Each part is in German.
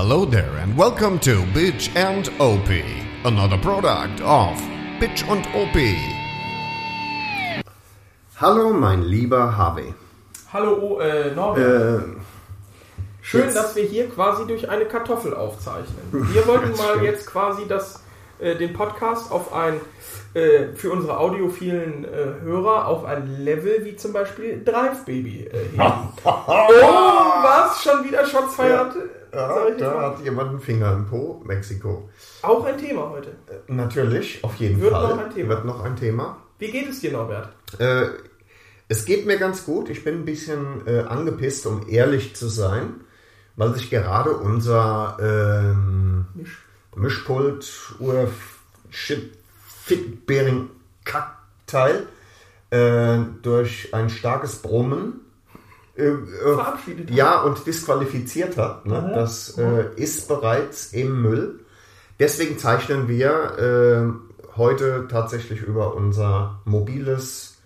Hello there and welcome to Bitch and OP, another product of Bitch und OP. Hallo, mein lieber Harvey. Hallo äh, Norbert. Äh, Schön, jetzt- dass wir hier quasi durch eine Kartoffel aufzeichnen. Wir wollten mal stimmt. jetzt quasi das, äh, den Podcast auf ein, äh, für unsere audiophilen äh, Hörer, auf ein Level wie zum Beispiel Drive Baby äh, heben. oh, was? Schon wieder Shots feiert? ja, Ich da hat jemand einen Finger im Po, Mexiko. Auch ein Thema heute. Äh, Natürlich, auf jeden Wird Fall. noch ein Thema. Wird noch ein Thema. Wie geht es dir, Norbert? Äh, es geht mir ganz gut. Ich bin ein bisschen äh, angepisst, um ehrlich zu sein, weil sich gerade unser ähm, Misch. Mischpult Ur Shit Fitbearing Kackteil äh, durch ein starkes Brummen äh, äh, Verabschiedet. ja und disqualifiziert hat. Ne? Das äh, ist bereits im Müll. Deswegen zeichnen wir äh, heute tatsächlich über unser mobiles,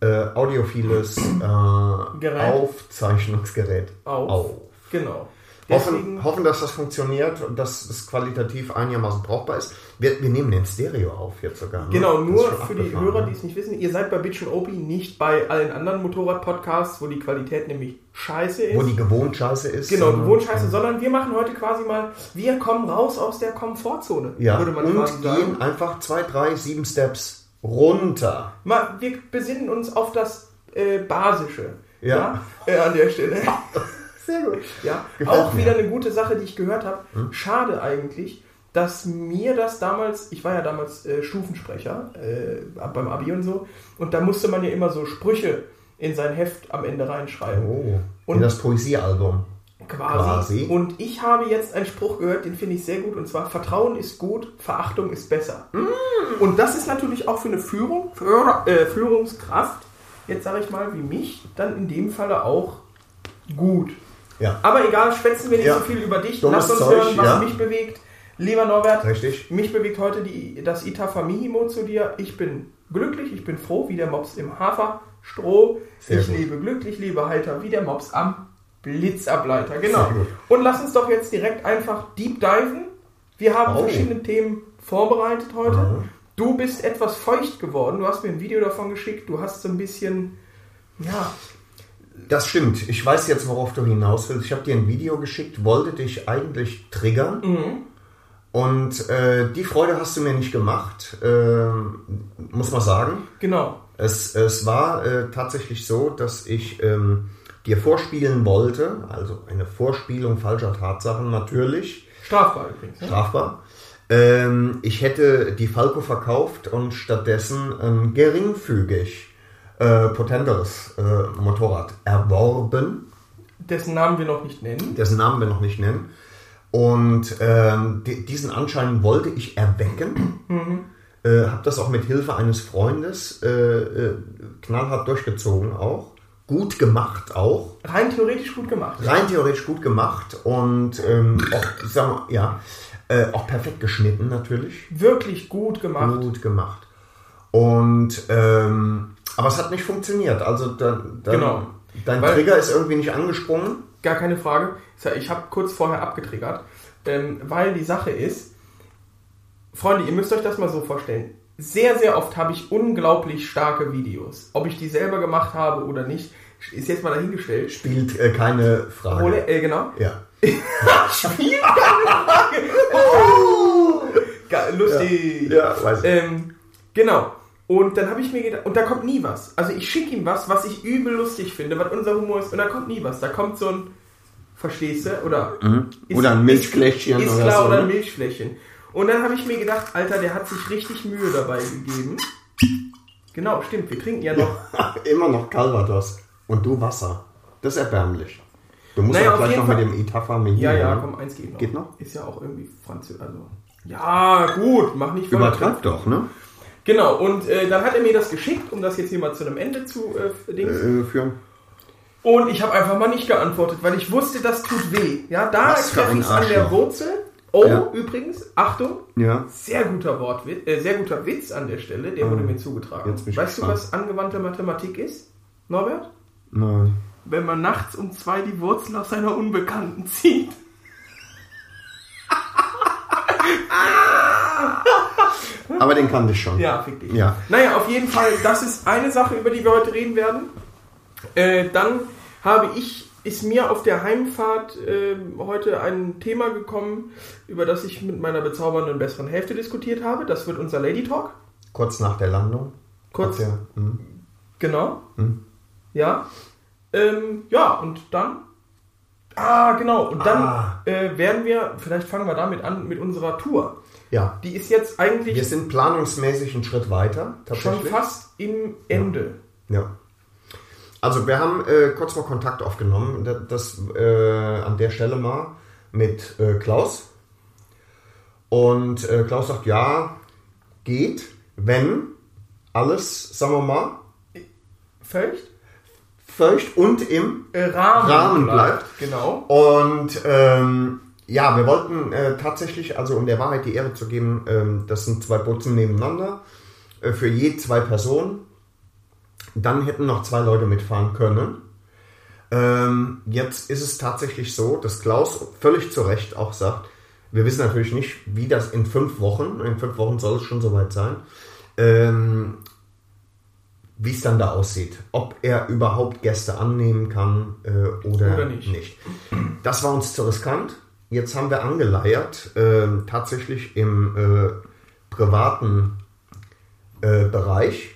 äh, audiophiles äh, Gerät. Aufzeichnungsgerät Auf. auf. Genau. Hoffen, hoffen, dass das funktioniert und dass es qualitativ einigermaßen brauchbar ist. Wir, wir nehmen den Stereo auf jetzt sogar. ne? Genau, nur für die Hörer, ne? die es nicht wissen, ihr seid bei Bitch und Opie nicht bei allen anderen Motorrad-Podcasts, wo die Qualität nämlich scheiße ist. Wo die gewohnt scheiße ist. genau, gewohnt scheiße, sondern wir machen heute quasi mal, wir kommen raus aus der Komfortzone, Ja, würde man und quasi sagen. gehen einfach zwei, drei, sieben Steps runter. Mal, wir besinnen uns auf das äh, Basische. Ja. ja, äh, an der Stelle. Sehr gut. Ja, Gefällt auch mir. wieder eine gute Sache, die ich gehört habe. Schade eigentlich, dass mir das damals, ich war ja damals äh, Stufensprecher äh, beim Abi und so, und da musste man ja immer so Sprüche in sein Heft am Ende reinschreiben. Oh, Und- in das Poesiealbum. Quasi. Quasi. Und ich habe jetzt einen Spruch gehört, den finde ich sehr gut, und zwar Vertrauen ist gut, Verachtung ist besser. Mm. Und das ist natürlich auch für eine Führung, für, äh, Führungskraft, jetzt sage ich mal, wie mich, dann in dem Falle auch gut. Ja, Aber egal, schwätzen wir nicht Ja. so viel über dich. Dummes Lass uns Zeug, hören, was ja. mich bewegt. Lieber Norbert, richtig. mich bewegt heute die, das Itafa Mihimo zu dir. Ich bin glücklich, ich bin froh, wie der Mops im Haferstroh. Sehr ich gut. lebe glücklich, lebe heiter, wie der Mops am Blitzableiter. Genau. Und lass uns doch jetzt direkt einfach deep diven. Wir haben Oh. verschiedene Themen vorbereitet heute. Mhm. Du bist etwas feucht geworden. Du hast mir ein Video davon geschickt. Du hast so ein bisschen, ja, Das stimmt. Ich weiß jetzt, worauf du hinaus willst. Ich habe dir ein Video geschickt, wollte dich eigentlich triggern. Mhm. Und äh, die Freude hast du mir nicht gemacht, ähm, muss man sagen. genau. Es, es war äh, tatsächlich so, dass ich ähm, dir vorspielen wollte, also eine Vorspielung falscher Tatsachen natürlich, Strafbar übrigens. Ne? strafbar. Ähm, ich hätte die Falco verkauft und stattdessen ein geringfügig äh, potenteres äh, Motorrad erworben, dessen Namen wir noch nicht nennen. dessen Namen wir noch nicht nennen. Und ähm, di- diesen Anschein wollte ich erwecken. Äh, habe das auch mit Hilfe eines Freundes äh, äh, knallhart durchgezogen auch. Gut gemacht auch. Rein theoretisch gut gemacht. Rein theoretisch gut gemacht und ähm, auch, ich sag mal, ja, äh, auch perfekt geschnitten natürlich. Wirklich gut gemacht. Gut gemacht. Und ähm, aber es hat nicht funktioniert. Also dann, dann, Genau. dein Weil- Trigger ist irgendwie nicht angesprungen. Gar keine Frage. Ich habe kurz vorher abgetriggert, ähm, weil die Sache ist, Freunde, ihr müsst euch das mal so vorstellen. Sehr, sehr oft habe ich unglaublich starke Videos. Ob ich die selber gemacht habe oder nicht, ist jetzt mal dahingestellt. Spielt äh, keine Frage. Ole, äh, genau. Ja. Spiel keine Frage. Oh, lustig. Ja, weiß ich. Ähm, genau. Und dann habe ich mir gedacht, und da kommt nie was. Also ich schicke ihm was, was ich übel lustig finde, was unser Humor ist, und da kommt nie was. Da kommt so ein, verstehst du? Oder, ist- Mhm. Oder ein Milchfläschchen ist oder klar, so, oder ein ne? Milchfläschchen. Und dann habe ich mir gedacht, Alter, der hat sich richtig Mühe dabei gegeben. Genau, stimmt, wir trinken ja noch. Immer noch Calvados. Und du Wasser. Das ist erbärmlich. Du musst Naja, auch auf gleich noch mit Fall- dem Itafa mit Ja, hier, ja, ne? komm, eins geht noch. Geht noch? Ist ja auch irgendwie französisch. Also, ja, gut, mach nicht. Übertreib doch, ne? Genau, und äh, dann hat er mir das geschickt, um das jetzt hier mal zu einem Ende zu äh, führen. Und ich habe einfach mal nicht geantwortet, weil ich wusste, das tut weh. Ja, da treffe ich an der Wurzel. Oh, ja. übrigens, Achtung, ja. sehr, guter Wortwitz, äh, sehr guter Witz an der Stelle, der wurde mir zugetragen. weißt du, was angewandte Mathematik ist, Norbert? Nein. Wenn man nachts um zwei die Wurzel aus seiner Unbekannten zieht. ah! Aber den kannte ich schon. Ja, fick dich. Ja. Naja, auf jeden Fall, das ist eine Sache, über die wir heute reden werden. Äh, dann habe ich, ist mir auf der Heimfahrt äh, heute ein Thema gekommen, über das ich mit meiner bezaubernden besseren Hälfte diskutiert habe. Das wird unser Lady Talk. Kurz nach der Landung. Kurz. Der- hm. Genau. Hm. Ja. Ähm, ja, und dann. Ah, genau. Und dann Ah. äh, werden wir, vielleicht fangen wir damit an, mit unserer Tour. Ja. Die ist jetzt eigentlich Wir sind planungsmäßig einen Schritt weiter. schon fast im Ende. Ja. Also wir haben äh, kurz mal Kontakt aufgenommen, das, äh, an der Stelle mal mit äh, Klaus. Und äh, Klaus sagt, ja, geht, wenn alles, sagen wir mal, Feucht? feucht und im Äh, Rahmen, Rahmen bleibt. Genau. Und ähm, ja, wir wollten äh, tatsächlich, also um der Wahrheit die Ehre zu geben, ähm, das sind zwei Butzen nebeneinander, äh, für je zwei Personen. Dann hätten noch zwei Leute mitfahren können. Ähm, jetzt ist es tatsächlich so, dass Klaus völlig zu Recht auch sagt, wir wissen natürlich nicht, wie das in fünf Wochen, in fünf Wochen soll es schon soweit sein, ähm, wie es dann da aussieht. Ob er überhaupt Gäste annehmen kann äh, oder, Oder nicht. nicht. Das war uns zu riskant. Jetzt haben wir angeleiert, ähm, tatsächlich im äh, privaten äh, Bereich.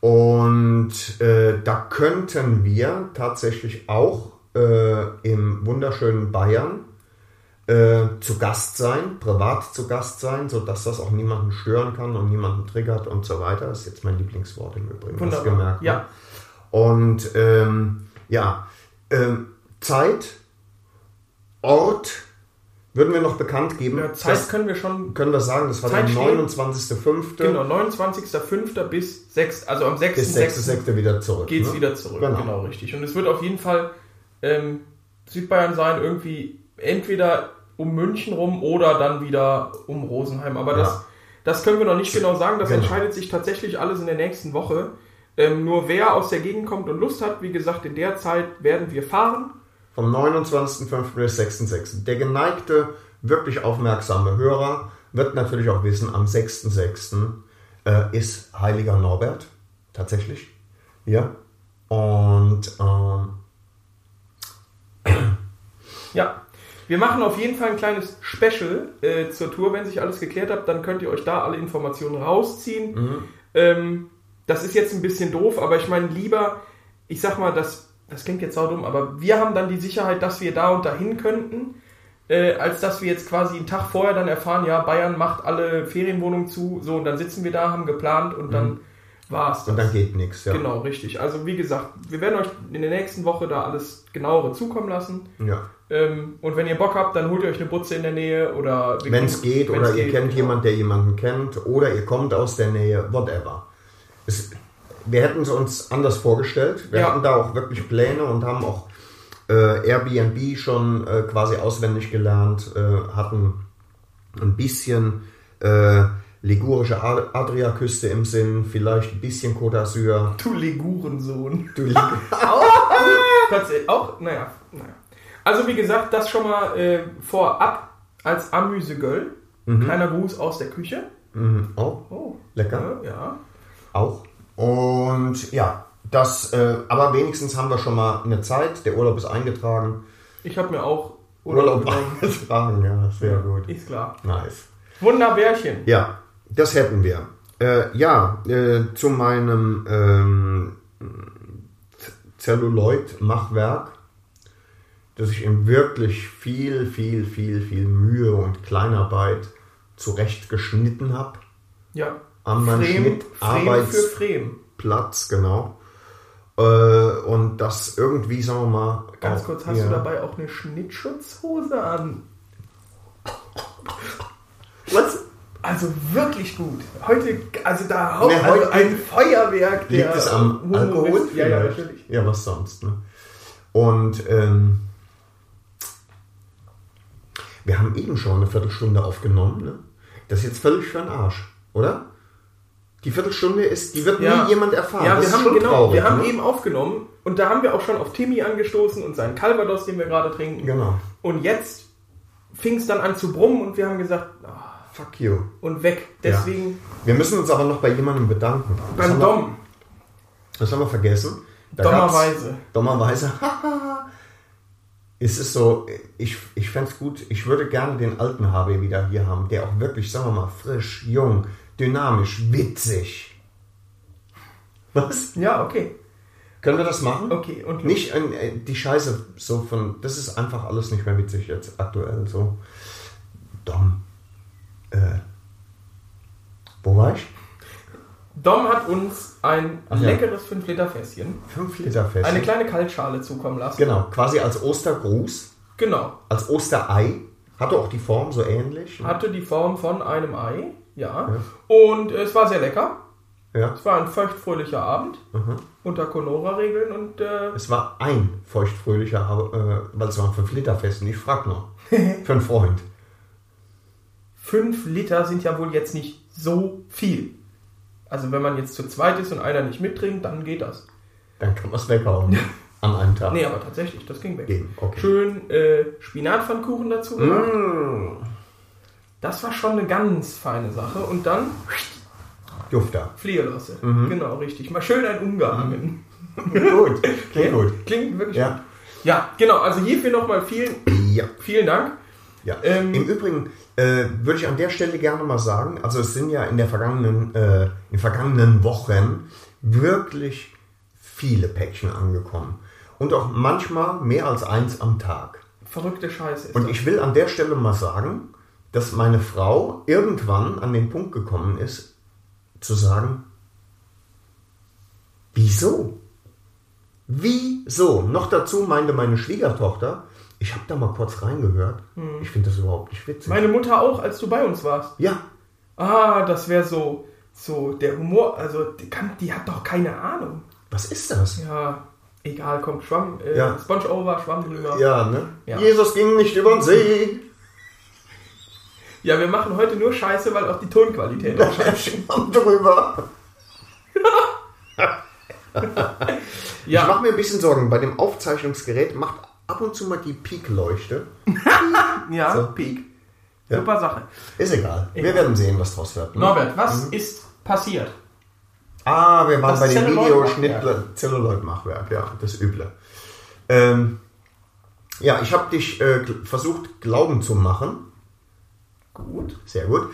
Und äh, da könnten wir tatsächlich auch äh, im wunderschönen Bayern äh, zu Gast sein, privat zu Gast sein, sodass das auch niemanden stören kann und niemanden triggert und so weiter. Das ist jetzt mein Lieblingswort im Übrigen. hast Wunderbar. gemerkt, ne? Ja. Und ähm, ja, ähm, Zeit, Ort würden wir noch bekannt geben. Ja, Zeit das können wir schon. können wir sagen, das war der Zeit steht. 29.05. Genau, 29.05. bis 6. Also am 6.06. bis 6.06. wieder zurück. geht es ne? wieder zurück. Genau. Genau. richtig. Und es wird auf jeden Fall ähm, Südbayern sein, irgendwie entweder um München rum oder dann wieder um Rosenheim. Aber das, Ja. das können wir noch nicht genau sagen. Das Genau. entscheidet sich tatsächlich alles in der nächsten Woche. Ähm, nur wer aus der Gegend kommt und Lust hat, wie gesagt, in der Zeit werden wir fahren. Vom 29.05. bis 6.06. Der geneigte, wirklich aufmerksame Hörer wird natürlich auch wissen, am 6.06. Äh, ist Heiliger Norbert. Tatsächlich. Ja. Und ähm, Ja, wir machen auf jeden Fall ein kleines Special äh, zur Tour. Wenn sich alles geklärt hat, dann könnt ihr euch da alle Informationen rausziehen. Ähm, das ist jetzt ein bisschen doof, aber ich meine lieber, ich sag mal, das, das klingt jetzt saudumm, aber wir haben dann die Sicherheit, dass wir da und dahin könnten, äh, als dass wir jetzt quasi einen Tag vorher dann erfahren, ja, Bayern macht alle Ferienwohnungen zu, so, und dann sitzen wir da, haben geplant und dann war's das. und dann geht nichts. Ja. Genau, richtig. Also wie gesagt, wir werden euch in der nächsten Woche da alles genauere zukommen lassen. Ja. Ähm, und wenn ihr Bock habt, dann holt ihr euch eine Butze in der Nähe oder Wenn es geht oder ihr geht, kennt genau. jemanden, der jemanden kennt oder ihr kommt aus der Nähe, whatever. Es, wir hätten es uns anders vorgestellt. Wir Ja. hatten da auch wirklich Pläne und haben auch äh, Airbnb schon äh, quasi auswendig gelernt, äh, hatten ein bisschen äh, ligurische Ad- Adriaküste im Sinn, vielleicht ein bisschen Côte d'Azur. Du Ligurensohn. Du Lig- Tatsächlich auch, naja, naja. Also wie gesagt, das schon mal äh, vorab als Amüsegöl. Kleiner Gruß aus der Küche. Mhm. Oh, Oh, lecker. ja. Auch. Und ja, das, äh, aber wenigstens haben wir schon mal eine Zeit. Der Urlaub ist eingetragen. Ich habe mir auch Urlaub genommen. eingetragen, ja, sehr gut. Ist klar. Nice. Wunderbärchen. Ja, das hätten wir. Äh, ja, äh, zu meinem ähm, Zelluloid-Machwerk, das ich in wirklich viel, viel, viel, viel Mühe und Kleinarbeit zurecht geschnitten habe. Ja. An meinem Frame, Schnitt Frame Arbeits- für Frame. Platz, genau. Äh, und das irgendwie, sagen wir mal. Ganz kurz, hast du dabei auch eine Schnittschutzhose an? Was? Also wirklich gut. Heute, also da haut Ne, also ein Feuerwerk. Liegt es am Homo- Alkohol? Ja, ja, natürlich. Ja, was sonst, ne? Und ähm, wir haben eben schon eine Viertelstunde aufgenommen, ne? Das ist jetzt völlig für den Arsch, oder? Die Viertelstunde ist, die wird Ja. nie jemand erfahren. Ja, das wir haben, genau, traurig, wir haben ne? eben aufgenommen und da haben wir auch schon auf Timmy angestoßen und seinen Calvados, den wir gerade trinken. Genau. Und jetzt fing es dann an zu brummen und wir haben gesagt, ah, Fuck you. und weg. Deswegen Wir müssen uns aber noch bei jemandem bedanken. Das beim haben wir- Dom, Das haben wir vergessen. Da dummerweise. Dummerweise. ist es so, ich, ich fände es gut, ich würde gerne den alten HB wieder hier haben, der auch wirklich, sagen wir mal, frisch, jung, dynamisch, witzig. Was? Ja, okay. Können wir das machen? Okay, und los. Nicht äh, die Scheiße so von, das ist einfach alles nicht mehr witzig jetzt aktuell so. Dumm. Äh, wo war ich? Dom hat uns ein Ach ja. leckeres 5-Liter-Fässchen, 5 Liter Fest. eine kleine Kaltschale zukommen lassen. Genau, quasi als Ostergruß, Genau. als Osterei. Hatte auch die Form so ähnlich. Hatte die Form von einem Ei, ja. Und es war sehr lecker. Ja. Es war ein feuchtfröhlicher Abend Mhm. unter Conora-Regeln und äh, Es war ein feuchtfröhlicher, äh, weil es war ein 5 Liter Fest. Und ich frag noch. Für einen Freund. 5 Liter sind ja wohl jetzt nicht so viel. Also wenn man jetzt zu zweit ist und einer nicht mittrinkt, dann geht das. Dann kann man es weghauen. an einem Tag. Nee, aber tatsächlich, das ging weg. Okay. Schön äh, Spinatpfannkuchen dazu gemacht. Das war schon eine ganz feine Sache. Und dann Jufta. Fliegerlosse. Mhm. Genau, richtig. Mal schön ein umgehangen. gut. Klingt gut. Klingt wirklich Ja. gut. Ja, genau. Also hierfür nochmal vielen, Ja. vielen Dank. Ja. Ähm, Im Übrigen äh, würde ich an der Stelle gerne mal sagen, also es sind ja in der vergangenen, äh, in den vergangenen Wochen wirklich viele Päckchen angekommen. Und auch manchmal mehr als eins am Tag. Verrückte Scheiße. Ist Und ich will an der Stelle mal sagen, dass meine Frau irgendwann an den Punkt gekommen ist, zu sagen, wieso? Wieso? Noch dazu meinte meine Schwiegertochter, ich habe da mal kurz reingehört, ich finde das überhaupt nicht witzig. Meine Mutter auch, als du bei uns warst. ja, Ah, das wäre so, so der Humor. Also die, kann, die hat doch keine Ahnung. was ist das? Ja, egal, komm, Schwamm, äh, Ja. Sponge over, Schwamm drüber. Ja, ne? Ja. Jesus ging nicht über den See. Ja, wir machen heute nur Scheiße, weil auch die Tonqualität auch scheiße ist. Drüber. Ich Ja, mache mir ein bisschen Sorgen. Bei dem Aufzeichnungsgerät macht ab und zu mal die Peak-Leuchte. ja, So. Peak. Ja. Super Sache. Ist egal. Wir Egal. werden sehen, was draus wird. ne? Norbert, was ist passiert? Ah, wir waren Das bei dem. Videoschnitt Zelluloid-Machwerk, ja, das Üble. Ähm, ja, ich habe dich äh, versucht, Glauben zu machen. Gut. Sehr gut.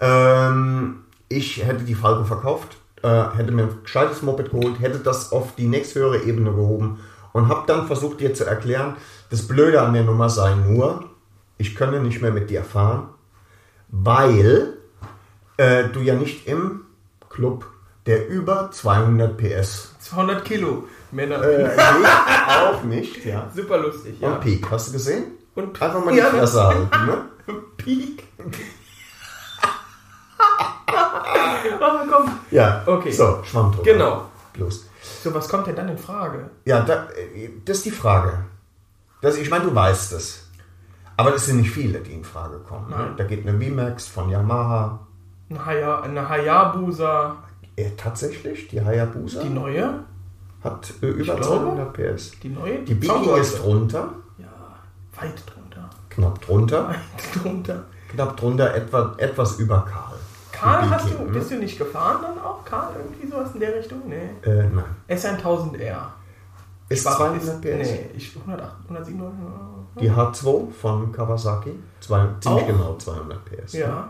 Ähm, ich hätte die Falco verkauft, äh, hätte mir ein gescheites Moped geholt, hätte das auf die nächsthöhere Ebene gehoben und habe dann versucht, dir zu erklären, das Blöde an der Nummer sei nur, ich könne nicht mehr mit dir fahren, weil äh, du ja nicht im Club der über 200 PS 200 Kilo Männer. äh, auch nicht, ja. Super lustig, ja. Und Peak, hast du gesehen? Und Einfach mal die Ja, Fresse halten, ne? Peak. oh, komm. Ja, Okay. So, Schwamm drüber. Genau. Los. So, was kommt denn dann in Frage? Ja, da, das ist die Frage. Das, ich meine, du weißt es. Aber das sind nicht viele, die in Frage kommen. Ne? Da geht eine VMAX von Yamaha. Eine, Haya, eine Hayabusa, Äh, tatsächlich, die Hayabusa die neue? hat äh, über glaube. 200 PS. Die neue? Die Viking Zaunleute. ist drunter, Ja, weit drunter. Knapp drunter. Drunter. Knapp drunter, etwa, etwas über Karl. Karl, hast du, bist du nicht gefahren dann auch? Karl, irgendwie sowas in der Richtung? Nee. Äh, nein. S1000R. Ist War- 200 ist- PS. Nee, ich 108, 107, Die H2 von Kawasaki, zwei, ziemlich Auch? genau 200 PS. Ja.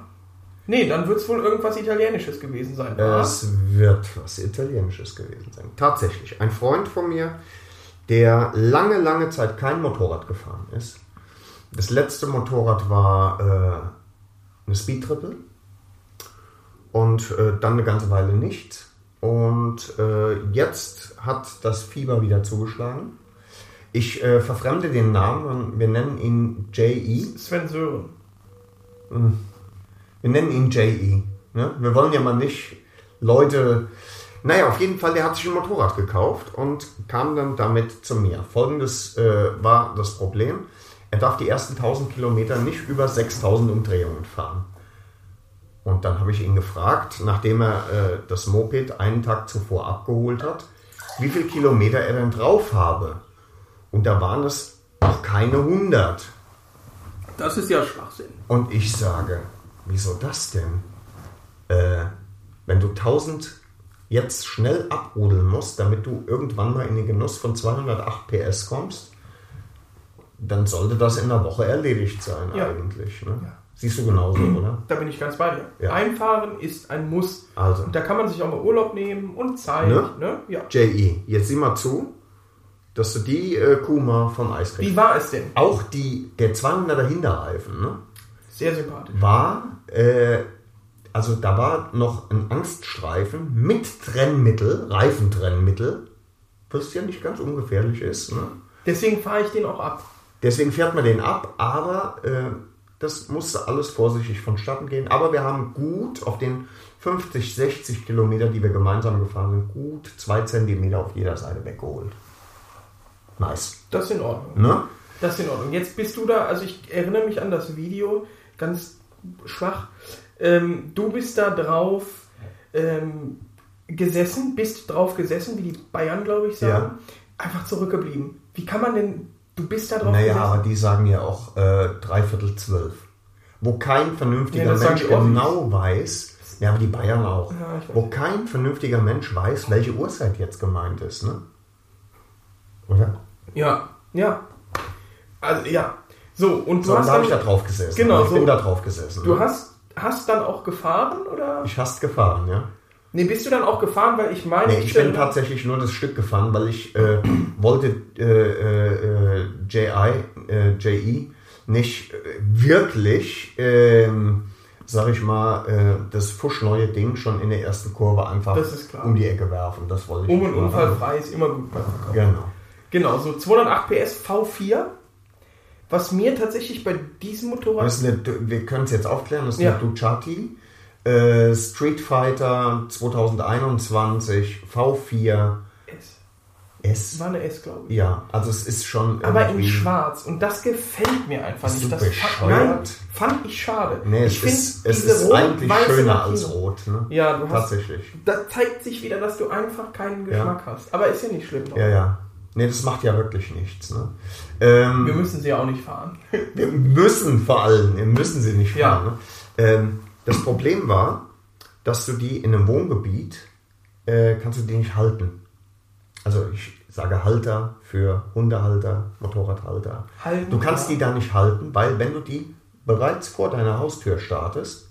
Nee, dann wird es wohl irgendwas Italienisches gewesen sein. wa? Es wird was Italienisches gewesen sein. Tatsächlich. Ein Freund von mir, der lange, lange Zeit kein Motorrad gefahren ist. Das letzte Motorrad war äh, eine Speed Triple. Und äh, dann eine ganze Weile nicht. Und äh, jetzt hat das Fieber wieder zugeschlagen. Ich äh, verfremde den Namen und wir nennen ihn J.E. Sven Sören. Wir nennen ihn J.E. Ne? Wir wollen ja mal nicht Leute. Naja, auf jeden Fall, der hat sich ein Motorrad gekauft und kam dann damit zu mir. Folgendes äh, war das Problem. Er darf die ersten 1000 Kilometer nicht über 6000 Umdrehungen fahren. Und dann habe ich ihn gefragt, nachdem er äh, das Moped einen Tag zuvor abgeholt hat, wie viel Kilometer er denn drauf habe. Und da waren es noch keine 100. Das ist ja Schwachsinn. Und ich sage, wieso das denn? Äh, wenn du 1000 jetzt schnell abrudeln musst, damit du irgendwann mal in den Genuss von 208 PS kommst, dann sollte das in einer Woche erledigt sein Ja. eigentlich. Ne? Siehst du genauso, oder? Da bin ich ganz bei dir. Ja. Einfahren ist ein Muss. Also. Und da kann man sich auch mal Urlaub nehmen und Zeit. Ne? Ne? Ja. JE, jetzt sieh mal zu, dass du die äh, Kuh mal vom Eis kriegst. Wie war es denn? Auch die, der 200er Hinterreifen ne, Sehr sympathisch. war, äh, also da war noch ein Angststreifen mit Trennmittel, Reifentrennmittel, was ja nicht ganz ungefährlich ist. Ne? Deswegen fahre ich den auch ab. Deswegen fährt man den ab, aber äh, das musste alles vorsichtig vonstatten gehen. Aber wir haben gut auf den 50, 60 Kilometer, die wir gemeinsam gefahren sind, gut zwei Zentimeter auf jeder Seite weggeholt. Nice. Das ist in Ordnung. Ne? Das ist in Ordnung. Jetzt bist du da, also ich erinnere mich an das Video, ganz schwach. Ähm, du bist da drauf ähm, gesessen, bist drauf gesessen, wie die Bayern, glaube ich, sagen. Ja. Einfach zurückgeblieben. Wie kann man denn, du bist da drauf Naja, gesessen? aber die sagen ja auch äh, dreiviertel zwölf. Wo kein vernünftiger sagen Mensch genau weiß, ja, aber die Bayern auch, Ja, wo kein vernünftiger Mensch weiß, welche Uhrzeit jetzt gemeint ist, ne? Oder? Ja, ja. Also, ja. So, und du So, hast da habe ich da drauf gesessen. Genau, ich so. bin da drauf gesessen. du ne? hast, hast dann auch gefahren, oder? ich hast gefahren, ja. Nee, bist du dann auch gefahren, weil ich meine, Nee, ich bin tatsächlich nur das Stück gefahren, weil ich äh, wollte äh, äh, äh, JI, äh, JE nicht äh, wirklich, ähm, sag ich mal, das fuschneue Ding schon in der ersten Kurve einfach Das ist klar. um die Ecke werfen. Das wollte ich um und unfallfrei ist immer gut beim Verkauf. Genau. Genau, so 208 PS V4. Was mir tatsächlich bei diesem Motorrad. Das ist eine, wir können es jetzt aufklären, das ist Ja. eine Ducati äh, Street Fighter 2021 V4 S. S. War eine S, glaube ich. Ja, also es ist schon Aber in schwarz. Und das gefällt mir einfach nicht. Das bescheuert? nein, fand ich schade. Nee, ich es ist, es ist eigentlich schöner als rot. Ne? Ja, du hast. Tatsächlich. Da zeigt sich wieder, dass du einfach keinen Geschmack hast. Aber ist ja nicht schlimm. Ja, ja. Nee, das macht ja wirklich nichts. Ne? Ähm, Wir müssen sie ja auch nicht fahren. wir müssen vor allem, wir müssen sie nicht Ja. fahren. Ne? Ähm, das Problem war, dass du die in einem Wohngebiet, äh, kannst du die nicht halten. Also ich sage Halter für Hundehalter, Motorradhalter. Halten, du kannst ja. die da nicht halten, weil wenn du die bereits vor deiner Haustür startest,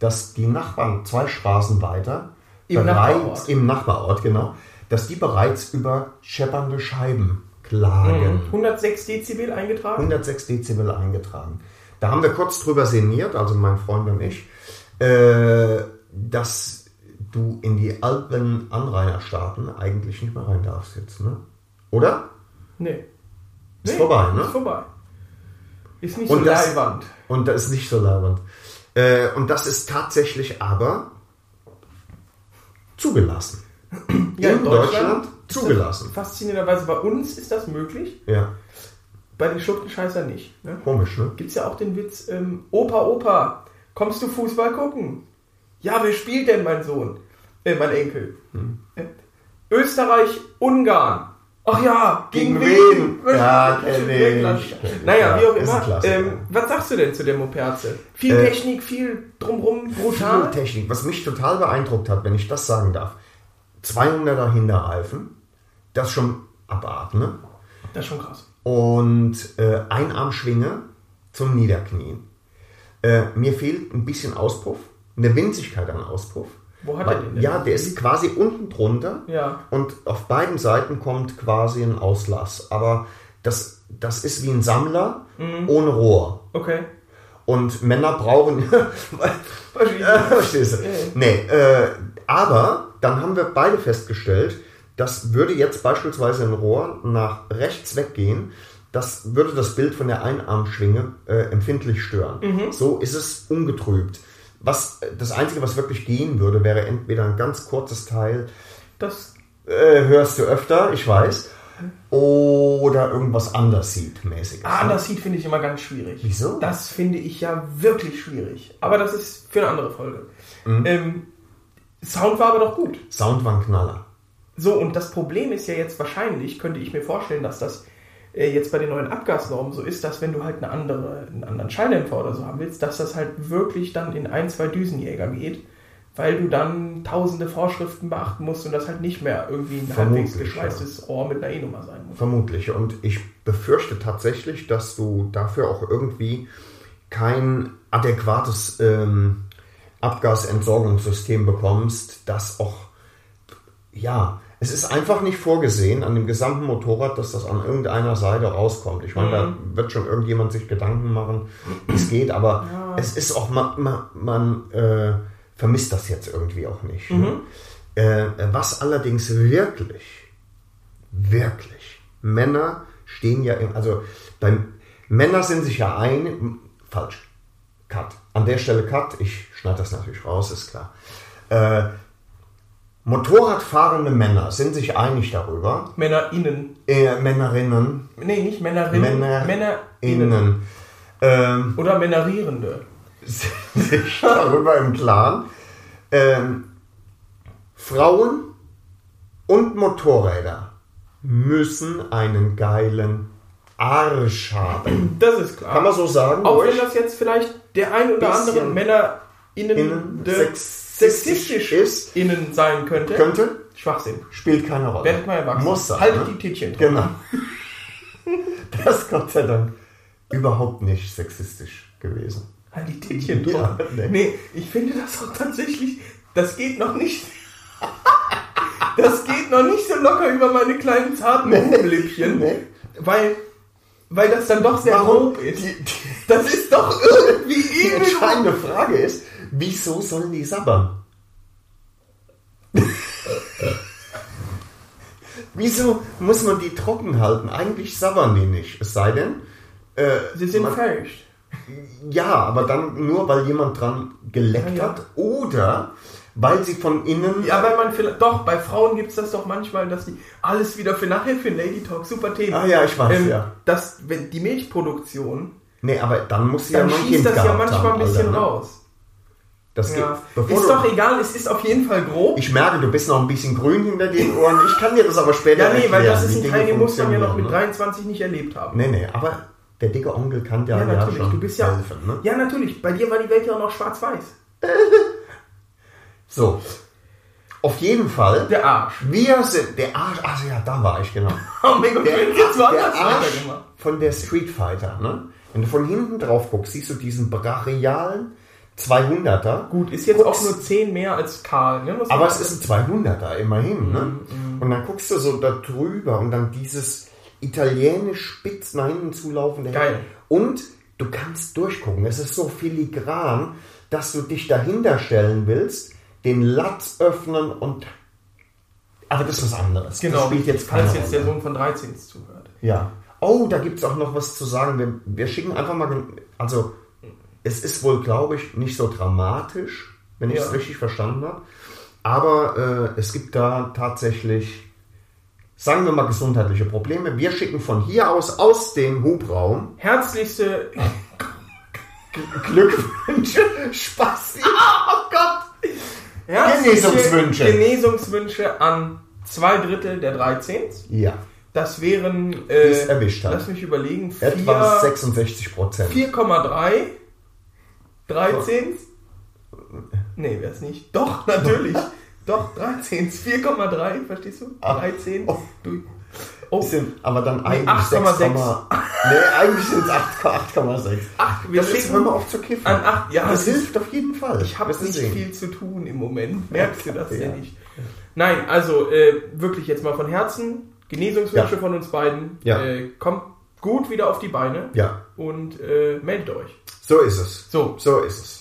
dass die Nachbarn zwei Straßen weiter Im Nachbarort. im Nachbarort, genau, dass die bereits über scheppernde Scheiben klagen. 106 Dezibel eingetragen. 106 Dezibel eingetragen. Da haben wir kurz drüber sinniert, also mein Freund und ich, äh, dass du in die alten Anrainerstaaten eigentlich nicht mehr rein darfst jetzt, ne? Oder? Nee. Ist Nee, vorbei, ne? Ist vorbei. Ist nicht Und so das- leiwand. Und das ist nicht so labernd. Äh, und das ist tatsächlich aber zugelassen. Ja, in Deutschland zugelassen. Faszinierenderweise bei uns ist das möglich, Ja, bei den Schluchtenscheißer nicht. Ne? komisch, ne? Gibt es ja auch den Witz, ähm, Opa, Opa, kommst du Fußball gucken? Ja, wer spielt denn mein Sohn? Äh, mein Enkel. Hm. Äh, Österreich, Ungarn. Ach ja, gegen, Gegen wen? wen? Ja, kenn ich. Naja, ja, wie auch immer. Ähm, was sagst du denn zu der Moperze? Viel Äh, Technik, viel drumrum, Viel brutal? Technik. Was mich total beeindruckt hat, wenn ich das sagen darf. 200er Hinterreifen, das schon abarten, ne? Das ist schon krass. Und äh, Einarmschwinge zum Niederknien. Äh, mir fehlt ein bisschen Auspuff, eine Winzigkeit an Auspuff. Wo hat Weil- er den denn? Ja, der ist quasi unten drunter Ja. und auf beiden Seiten kommt quasi ein Auslass. Aber das, das ist wie ein Sammler Mhm. ohne Rohr. Okay. Und Männer brauchen. Ja, Verstehst du? Nee, äh, aber dann haben wir beide festgestellt, das würde jetzt beispielsweise ein Rohr nach rechts weggehen, das würde das Bild von der Einarmschwinge äh, empfindlich stören. Mhm. So ist es ungetrübt. Was, das Einzige, was wirklich gehen würde, wäre entweder ein ganz kurzes Teil, Das, äh, hörst du öfter, ich weiß, oder irgendwas Underseat-mäßiges. ah, ne? das sieht finde ich immer ganz schwierig. Wieso? Das finde ich ja wirklich schwierig. Aber das ist für eine andere Folge. Mhm. Ähm, Sound war aber doch gut. Sound war ein Knaller. So, und das Problem ist ja jetzt wahrscheinlich, könnte ich mir vorstellen, dass das jetzt bei den neuen Abgasnormen so ist, dass wenn du halt eine andere, einen anderen Schalldämpfer oder so haben willst, dass das halt wirklich dann in ein, zwei Düsenjäger geht, weil du dann tausende Vorschriften beachten musst und das halt nicht mehr irgendwie ein Vermutlich, halbwegs geschweißtes Ohr mit einer E-Nummer sein muss. Vermutlich. Und ich befürchte tatsächlich, dass du dafür auch irgendwie kein adäquates ähm, Abgasentsorgungssystem bekommst, das auch, ja, es ist einfach nicht vorgesehen an dem gesamten Motorrad, dass das an irgendeiner Seite rauskommt. Ich meine, da wird schon irgendjemand sich Gedanken machen, wie es geht, aber es ist auch, man, man, man äh, vermisst das jetzt irgendwie auch nicht. Ne? Äh, was allerdings wirklich, wirklich, Männer stehen ja, im, also beim Männer sind sich ja ein, falsch, Cut. An der Stelle Cut, ich schneide das natürlich raus, ist klar. Äh, Motorradfahrende Männer sind sich einig darüber, MännerInnen. äh, Männerinnen, Nee, nicht Männerinnen. Männer, MännerInnen. innen, ähm, Oder Männerierende. sind sich darüber im Klaren, ähm, Frauen und Motorräder müssen einen geilen Arsch haben. Das ist klar. Kann man so sagen? Auch wenn das jetzt vielleicht der ein oder andere MännerInnen innen de- sexistisch ist, innen sein könnte. könnte, Schwachsinn. spielt keine Rolle. Werdet mal erwachsen. Muss sein. Haltet ne? die Tittchen dran. Genau. Das ist Gott sei Dank überhaupt nicht sexistisch gewesen. Halt die Tittchen Ja, dran. nee. nee. ich finde das auch tatsächlich, das geht noch nicht. Das geht noch nicht so locker über meine kleinen zarten Bubenlippchen. Nee. Weil, weil das dann doch sehr Warum? grob ist. Die, die, Das ist doch irgendwie die irgendwo. entscheidende Frage ist, wieso sollen die sabbern? wieso muss man die trocken halten? Eigentlich sabbern die nicht. Es sei denn, äh, Sie sind man- feucht. Ja, aber dann nur, weil jemand dran geleckt Ja, ja. hat oder weil sie von innen. Ja, weil man vielleicht, doch, bei Frauen gibt es das doch manchmal, dass die alles wieder für nachher für Lady Talk, super Thema. Ah ja, ich weiß, ähm, ja. Dass, wenn die Milchproduktion, Nee, aber dann muss sie dann ja ein schießt das ja manchmal haben, ein bisschen Alter, ne? raus. Das Ja. bevor Ist doch egal, es ist auf jeden Fall grob. Ich merke, du bist noch ein bisschen grün hinter den Ohren. Ich kann dir das aber später ja, nee, weil erklären, das ist ein Teil, den muss man ja noch mit funktionieren, 23 nicht erlebt haben. Ne? Nee, nee, aber der dicke Onkel kann ja, Ja, ja, natürlich. schon du bist ja. helfen. Ne? Ja, natürlich. Bei dir war die Welt ja auch noch schwarz-weiß. So, auf jeden Fall. Der Arsch. Wir sind, der Arsch, also ja, da war ich genau. Oh mein Gott, Der, jetzt woanders der Arsch von der Street Fighter, ne? Wenn du von hinten drauf guckst, siehst du diesen brachialen 200er. Gut, ist jetzt Guckst- auch nur 10 mehr als Karl. Ne? Aber es ist ein 200er immerhin. Ne? Mhm, Und dann guckst du so da drüber und dann dieses italienisch spitz nach hinten zulaufende. Geil. Und du kannst durchgucken. Es ist so filigran, dass du dich dahinter stellen willst, den Latz öffnen und. Aber das ist was anderes. Genau, Das spielt jetzt falls jetzt der. Sohn von 13 zuhört. Ja. Oh, da gibt es auch noch was zu sagen. Wir, wir schicken einfach mal. Also, es ist wohl, glaube ich, nicht so dramatisch, wenn ich es Ja. richtig verstanden habe. Aber äh, es gibt da tatsächlich, sagen wir mal, gesundheitliche Probleme. Wir schicken von hier aus, aus dem Hubraum, Herzlichste. Glückwünsche, Spaß. Oh Gott! Genesungswünsche. Genesungswünsche an zwei Drittel der 13. Ja, Das wären. Äh, erwischt hat. Lass mich überlegen. etwa vier- 66 Prozent. 4,3 13 Nee, wär's nicht. Doch, natürlich. Doch, 13 4,3, verstehst du? Ah. 13 Oh. durch. Oh, aber dann eigentlich 8,6. 6, nee, eigentlich sind es 8,6. ach, wir Das schicken hör mal auf zu kiffen. an 8. Ja, das es ist- hilft auf jeden Fall. Ich habe du nicht sehen. viel zu tun im Moment. Merkst du das Ja. ja nicht? Nein, also äh, wirklich jetzt mal von Herzen. Genesungswünsche Ja. von uns beiden. Ja. Äh, kommt gut wieder auf die Beine Ja, und äh, meldet euch. So ist es. So, So ist es.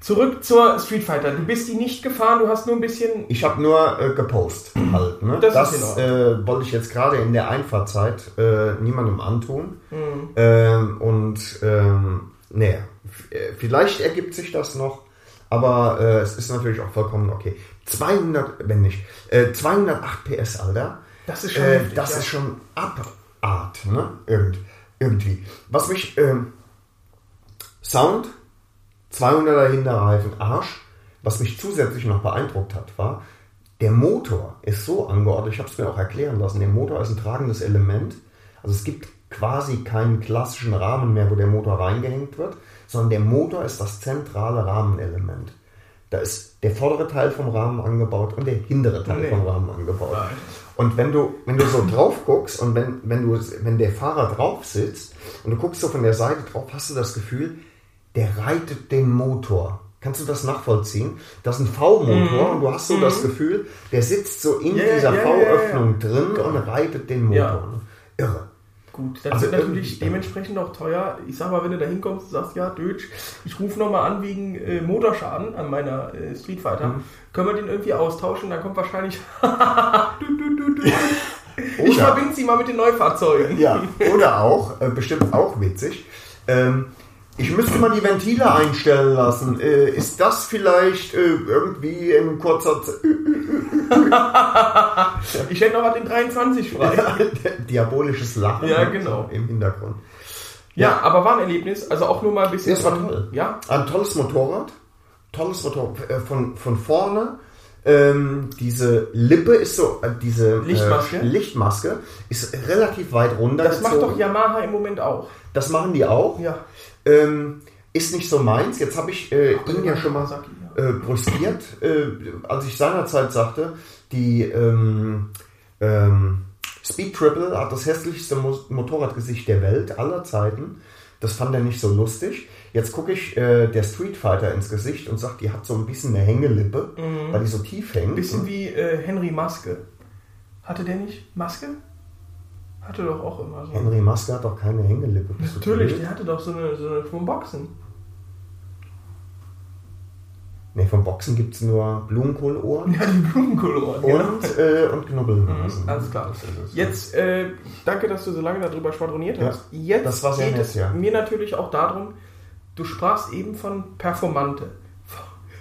zurück zur Street Fighter. Du bist die nicht gefahren, du hast nur ein bisschen. Ich habe nur äh, gepost halt. Ne? Das Das, äh, wollte ich jetzt gerade in der Einfahrzeit äh, niemandem antun. Mhm. Ähm, und ähm, nee, äh, vielleicht ergibt sich das noch, aber äh, es ist natürlich auch vollkommen okay. 200, wenn nicht, äh, 208 PS, Alter. Das ist schon äh, heftig, Das ja. ist schon Abart, ne? Irgend, irgendwie. Was mich, ähm, Sound, 200er Hinterreifen, Arsch. Was mich zusätzlich noch beeindruckt hat, war, der Motor ist so angeordnet, ich habe es mir auch erklären lassen, der Motor ist ein tragendes Element, Also es gibt quasi keinen klassischen Rahmen mehr, wo der Motor reingehängt wird, sondern der Motor ist das zentrale Rahmenelement. Da ist der vordere Teil vom Rahmen angebaut und der hintere Teil Nee. vom Rahmen angebaut. Nein. Und wenn du, wenn du so drauf guckst und wenn, wenn, du, wenn der Fahrer drauf sitzt und du guckst so von der Seite drauf, hast du das Gefühl, der reitet den Motor. Kannst du das nachvollziehen? Das ist ein V-Motor und du hast so das Gefühl, der sitzt so in Mhm. Ja, dieser ja, V-Öffnung drin und reitet den Motor. Ja. Irre. Gut, das Also wird natürlich dementsprechend auch teuer. Ich sag mal, wenn du da hinkommst und sagst, ja, Deutsch, ich rufe nochmal an wegen äh, Motorschaden an meiner äh, Street Fighter. Mhm. Können wir den irgendwie austauschen? Dann kommt wahrscheinlich. du, du, du. Ich verbinde sie mal mit den Neufahrzeugen. Ja, oder auch, äh, bestimmt auch witzig, ähm, ich müsste mal die Ventile einstellen lassen. Äh, ist das vielleicht äh, irgendwie in kurzer Zeit... Ich hätte noch mal den 23 frei. Ja, Diabolisches Lachen Ja, genau. im Hintergrund. aber war ein Erlebnis. Also auch nur mal ein bisschen. Das war toll. Ja, Ein tolles Motorrad. Tolles Motorrad. Äh, von, von vorne. Ähm, diese Lippe ist so, äh, diese Lichtmaske? Äh, Lichtmaske ist relativ weit runter. das macht doch Yamaha im Moment auch. Das machen die auch. Ja. Ähm, ist nicht so meins. Jetzt habe ich äh, ihn ja schon mal äh, brüskiert, äh, als ich seinerzeit sagte, die ähm, ähm, Speed Triple hat das hässlichste Mo Motorradgesicht der Welt aller Zeiten. Das fand er nicht so lustig. Jetzt gucke ich äh, der Street Fighter ins Gesicht und sage, die hat so ein bisschen eine Hängelippe, weil die so tief hängt. Ein bisschen wie äh, Henry Maske. Hatte der nicht Maske? Hatte doch auch immer so. Henry Maske hat doch keine Hängelippe. Natürlich, der hatte doch so eine, so eine vom Boxen. Nee, vom Boxen gibt es nur Blumenkohlohren Ja, die Blumenkohlohren. und, äh, und Knubbelnasen. Mhm, alles klar. Jetzt, äh, danke, dass du so lange darüber schwadroniert Ja, hast. Jetzt das war sehr geht nett, es ja. mir natürlich auch darum, du sprachst eben von Performante,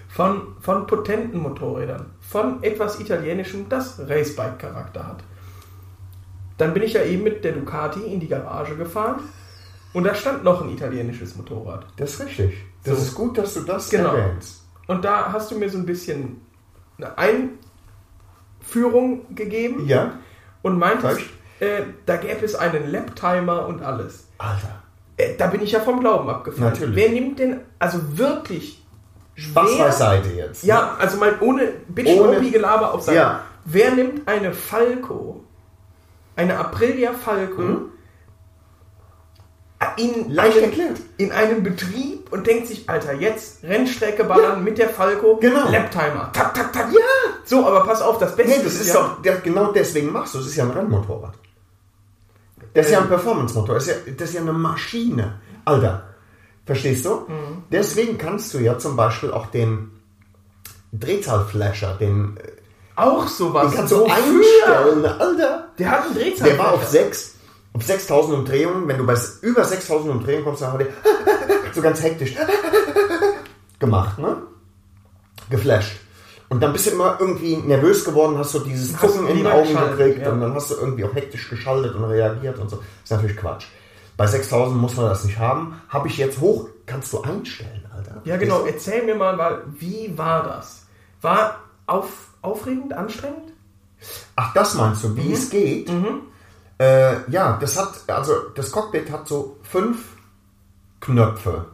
von, von potenten Motorrädern, von etwas Italienischem, das Racebike-Charakter hat. Dann bin ich ja eben mit der Ducati in die Garage gefahren und da stand noch ein italienisches Motorrad. Das ist richtig. Das So. ist gut, dass du das Genau. erwähnst. Und da hast du mir so ein bisschen eine Einführung gegeben Ja. und meintest, äh, da gäbe es einen Lap-Timer und alles. Alter. Äh, da bin ich ja vom Glauben abgefallen. Natürlich. Wer nimmt denn, also wirklich, Spaß wer, beiseite jetzt. Ja, also mal ohne bitch gelaber auf Seite. Ja. Wer nimmt eine Falco, eine Aprilia Falco, Mhm. in, Leicht einen, erklärt. in einem Betrieb und denkt sich, Alter, jetzt Rennstrecke ballern mit der Falco, Genau. Laptimer, tak, tak, tak. Ja. So, aber pass auf, das Beste Nee, das ist ja, doch, der, genau deswegen machst du es. Ist ja ein Rennmotorrad. Das ist ja ein Performance-Motor. Das, ist ja, das ist ja eine Maschine. Alter. Verstehst du? Mhm. Deswegen kannst du ja zum Beispiel auch den Drehzahlflasher, den, äh, auch sowas. den kannst du einstellen. Alter. Der hat einen Drehzahl. Der war auf 6, auf 6000 Umdrehungen. Wenn du bei über 6000 Umdrehungen kommst, dann hat der so ganz hektisch gemacht, ne? Geflasht. Und dann bist du immer irgendwie nervös geworden, hast so dieses du Zucken in den lieber Augen gekriegt ja. und dann hast du irgendwie auch hektisch geschaltet und reagiert und so. Das ist natürlich Quatsch. Bei 6000 muss man das nicht haben. Habe ich jetzt hoch, kannst du einstellen, Alter. Ja, genau. Erzähl mir mal, mal, wie war das? War auf, aufregend, anstrengend? Ach, das meinst du, wie Mhm. es geht? Äh, ja, das hat, also das Cockpit hat so fünf Knöpfe.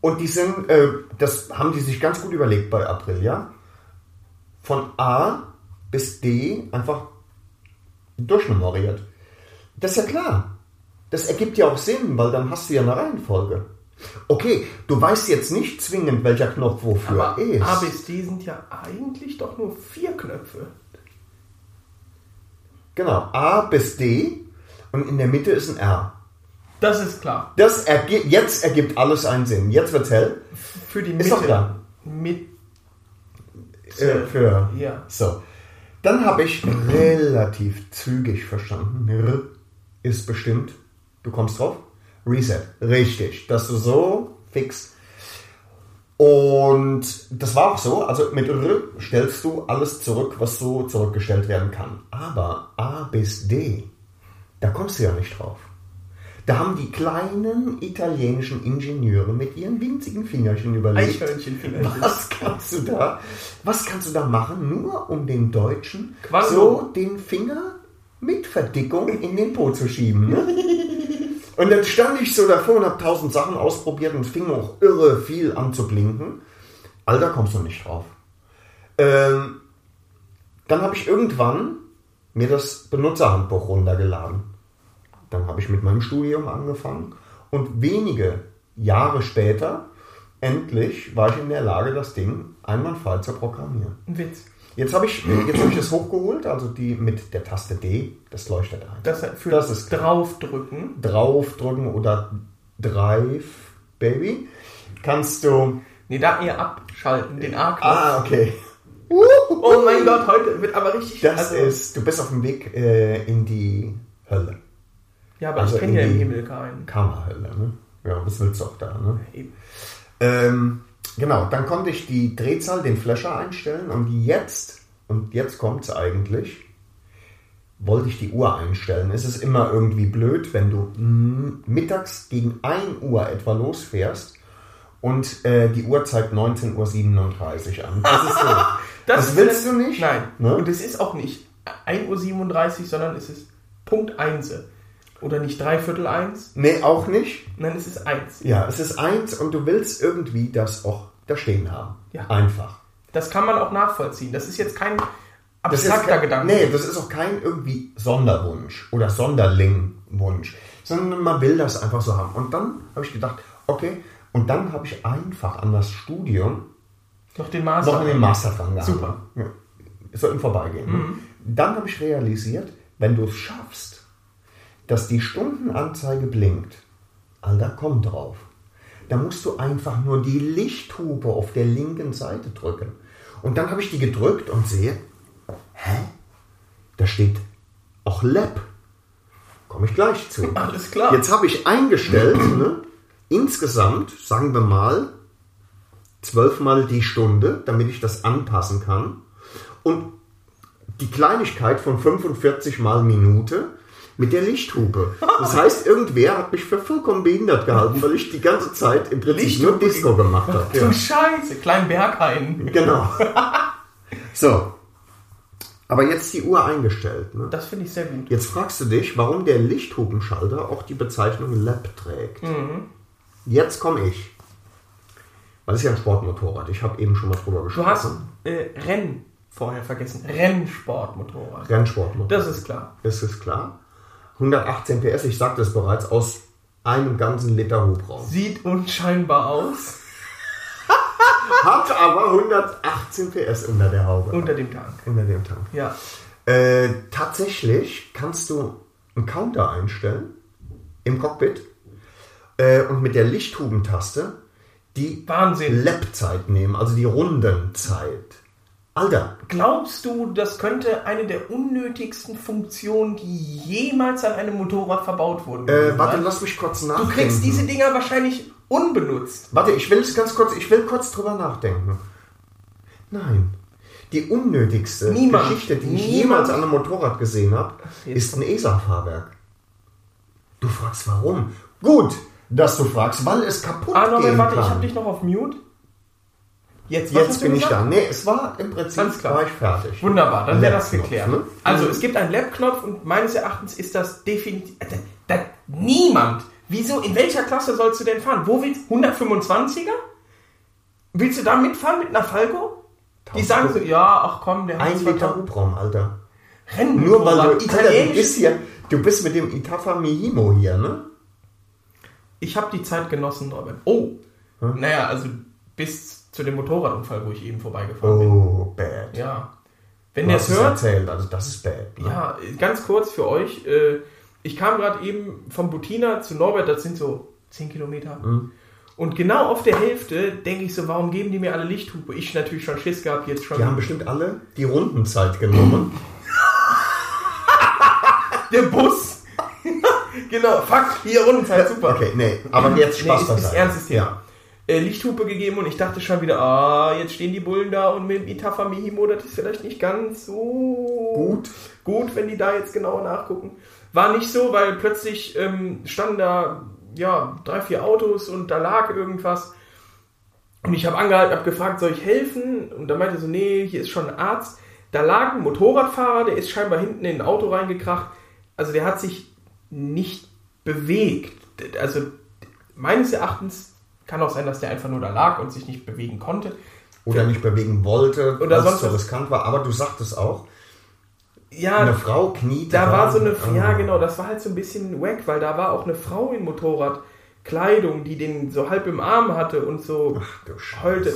Und die sind, äh, das haben die sich ganz gut überlegt bei Aprilia. Von A bis D einfach durchnummeriert. Das ist ja klar. Das ergibt ja auch Sinn, weil dann hast du ja eine Reihenfolge. Okay, du weißt jetzt nicht zwingend, welcher Knopf wofür Aber ist. A bis D sind ja eigentlich doch nur vier Knöpfe. Genau, A bis D und in der Mitte ist ein R. Das ist klar. Das ergibt, jetzt ergibt alles einen Sinn. Jetzt wird's hell. Für die Ist Mitte. doch klar. Mit, Äh, für, Ja. So. Dann habe ich relativ zügig verstanden. R ist bestimmt. Du kommst drauf? Reset. Richtig. Dass du so fix. Und das war auch so. Also mit R stellst du alles zurück, was so zurückgestellt werden kann. Aber A bis D, da kommst du ja nicht drauf. Da haben die kleinen italienischen Ingenieure mit ihren winzigen Fingerchen überlegt. Eichhörnchen vielleicht. Was kannst du da? Was kannst du da machen, nur um den Deutschen Quasi. so den Finger mit Verdickung in den Po zu schieben. Ne? Und dann stand ich so davor und habe tausend Sachen ausprobiert und fing auch irre viel an zu blinken. Alter, kommst du nicht drauf. Ähm, dann habe ich irgendwann mir das Benutzerhandbuch runtergeladen. Dann habe ich mit meinem Studium angefangen und wenige Jahre später, endlich, war ich in der Lage, das Ding einwandfrei zu programmieren. Witz. Jetzt habe ich, jetzt hab ich das hochgeholt, also die mit der Taste D, das leuchtet ein. Das für Das ist draufdrücken. Draufdrücken oder Drive, Baby, kannst du. Nee, da eher abschalten, den A-Knopf. Ah, okay. Oh mein Gott, heute wird aber richtig. Das also- ist, du bist auf dem Weg äh, in die Hölle. Ja, aber also ich kenne ja im Himmel keinen. Kammerhölle, ne? Ja, was willst du auch da, ne? Eben. Ähm, genau, dann konnte ich die Drehzahl, den Flasher einstellen und jetzt, und jetzt kommt es eigentlich, wollte ich die Uhr einstellen. Es ist immer irgendwie blöd, wenn du mittags gegen 1 Uhr etwa losfährst und äh, die Uhr zeigt 19.37 Uhr an. Das ist so. das ist willst das- du nicht? Nein. Ne? Und es ist auch nicht 1.37 Uhr, sondern es ist Punkt 1. Oder nicht dreiviertel eins. Nee, auch nicht. Nein, es ist 1. Ja, es ist eins und du willst irgendwie das auch da stehen haben. Ja. Einfach. Das kann man auch nachvollziehen. Das ist jetzt kein abstrakter Gedanke. Nee, das ist auch kein irgendwie Sonderwunsch oder Sonderlingwunsch, sondern man will das einfach so haben. Und dann habe ich gedacht, okay, und dann habe ich einfach an das Studium Noch den Master. noch einen Master dran gehabt. Super. Ja. So im Vorbeigehen. ne? Dann habe ich realisiert, wenn du es schaffst, dass die Stundenanzeige blinkt, Alter, komm drauf. Da musst du einfach nur die Lichthupe auf der linken Seite drücken. Und dann habe ich die gedrückt und sehe, hä? Da steht auch Lab. Komme ich gleich zu. Alles klar. Jetzt habe ich eingestellt, ne, insgesamt, sagen wir mal, zwölfmal die Stunde, damit ich das anpassen kann. Und die Kleinigkeit von 45 mal Minute mit der Lichthupe. Das heißt, irgendwer hat mich für vollkommen behindert gehalten, weil ich die ganze Zeit im Prinzip nur. Disco gemacht habe. Du Scheiße, kleinen Berg ein. Genau. So. Aber jetzt die Uhr eingestellt. Ne? Das finde ich sehr gut. Jetzt fragst du dich, warum der Lichthupenschalter auch die Bezeichnung Lab trägt. Mhm. Jetzt komme ich. Weil es ist ja ein Sportmotorrad. Ich habe eben schon mal drüber Du gesprochen. hast äh, Renn vorher vergessen. Rennsportmotorrad. Rennsportmotorrad. Das ist klar. Das ist klar. 118 PS, ich sagte es bereits, aus einem ganzen Liter Hubraum. Sieht unscheinbar aus Hat aber 118 PS unter der Haube. unter dem Tank. unter dem Tank. Ja. Äh, tatsächlich kannst du einen Counter einstellen im Cockpit äh, und mit der Lichthubentaste die Wahnsinn. Lap-Zeit nehmen, also die Rundenzeit. Alter, Glaubst du, das könnte eine der unnötigsten Funktionen, die jemals an einem Motorrad verbaut wurden? äh, warte, lass mich kurz du nachdenken. kriegst diese Dinger wahrscheinlich unbenutzt. Warte, ich will es ganz kurz, ich will kurz drüber nachdenken. Nein. Die unnötigste Niemand. Geschichte, die ich Niemand. jemals an einem Motorrad gesehen habe, ist ein ESA-Fahrwerk. Du fragst warum? Gut, dass du fragst, weil es kaputt Ah, gehen warte, ich kann. habe dich noch auf Mute. Jetzt, was Jetzt bin ich da. Nee, es war im Prinzip Alles klar. war ich fertig. Wunderbar, dann wäre das geklärt. ne? Also es gibt einen Lab-Knopf und meines Erachtens ist das definitiv. Da, da, niemand. Wieso? In welcher Klasse sollst du denn fahren? Wo willst du? 125er? Willst du da mitfahren mit einer Falco? Die sagen so, ja, ach komm, der hat Ein Liter Hubraum, Alter. Rennmotorrad, Nur weil du, Alter, du italienisch. bist hier, du bist mit dem Itafa Mihimo hier, ne? Ich habe die Zeit genossen, Norbert. Oh, naja, also bis zu dem Motorradunfall, wo ich eben vorbeigefahren bin. Oh, bad. Ja. Wenn hast es hört, erzählt, also das ist bad. Ne? Ja, ganz kurz für euch. Äh, ich kam gerade eben vom Butina zu Norbert, das sind so 10 Kilometer. Mhm. Und genau auf der Hälfte denke ich so, warum geben die mir alle Lichthupe? Ich natürlich schon Schiss gehabt, jetzt schon. Die haben bestimmt alle die Rundenzeit genommen. der Bus! genau, fuck, hier Rundenzeit, super. Okay, nee, aber jetzt Nee, Spaß ist, ist beiseite. ernstes Thema. Ja. Äh, Lichthupe gegeben und ich dachte schon wieder, ah, jetzt stehen die Bullen da und mit dem Itafa Mihimo, das ist vielleicht nicht ganz so Gut. gut, wenn die da jetzt genauer nachgucken. War nicht so, weil plötzlich ähm, standen da ja drei, vier Autos und da lag irgendwas. Und ich habe angehalten, habe gefragt, soll ich helfen? Und da meinte er so, nee, hier ist schon ein Arzt. da lag ein Motorradfahrer, der ist scheinbar hinten in ein Auto reingekracht. Also der hat sich nicht bewegt. Also meines Erachtens kann auch sein, dass der einfach nur da lag und sich nicht bewegen konnte. Oder nicht bewegen wollte, Oder weil sonst es so riskant war. Aber du sagtest auch, Ja, eine Frau kniet. da war so eine, Ah. ja genau, das war halt so ein bisschen wack, weil da war auch eine Frau in Motorradkleidung, die den so halb im Arm hatte und so du Scheiße. heulte.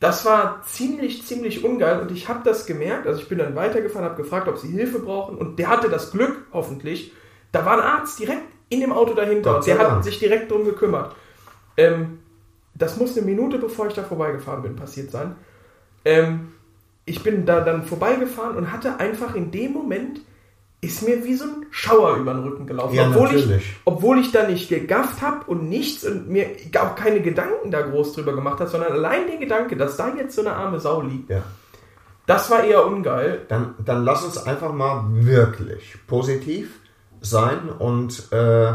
Das war ziemlich, ziemlich ungeil und ich habe das gemerkt. Also ich bin dann weitergefahren, habe gefragt, ob sie Hilfe brauchen und der hatte das Glück, hoffentlich. Da war ein Arzt direkt in dem Auto dahinter Gott der hat sich direkt drum gekümmert. Ähm, das muss eine Minute, bevor ich da vorbeigefahren bin, passiert sein. Ähm, ich bin da dann vorbeigefahren und hatte einfach in dem Moment ist mir wie so ein Schauer über den Rücken gelaufen. Ja, obwohl, ich, obwohl ich da nicht gegafft habe und nichts und mir auch keine Gedanken da groß drüber gemacht habe, sondern allein der Gedanke, dass da jetzt so eine arme Sau liegt, Ja. das war eher ungeil. Dann, dann lass uns einfach mal wirklich positiv sein und äh,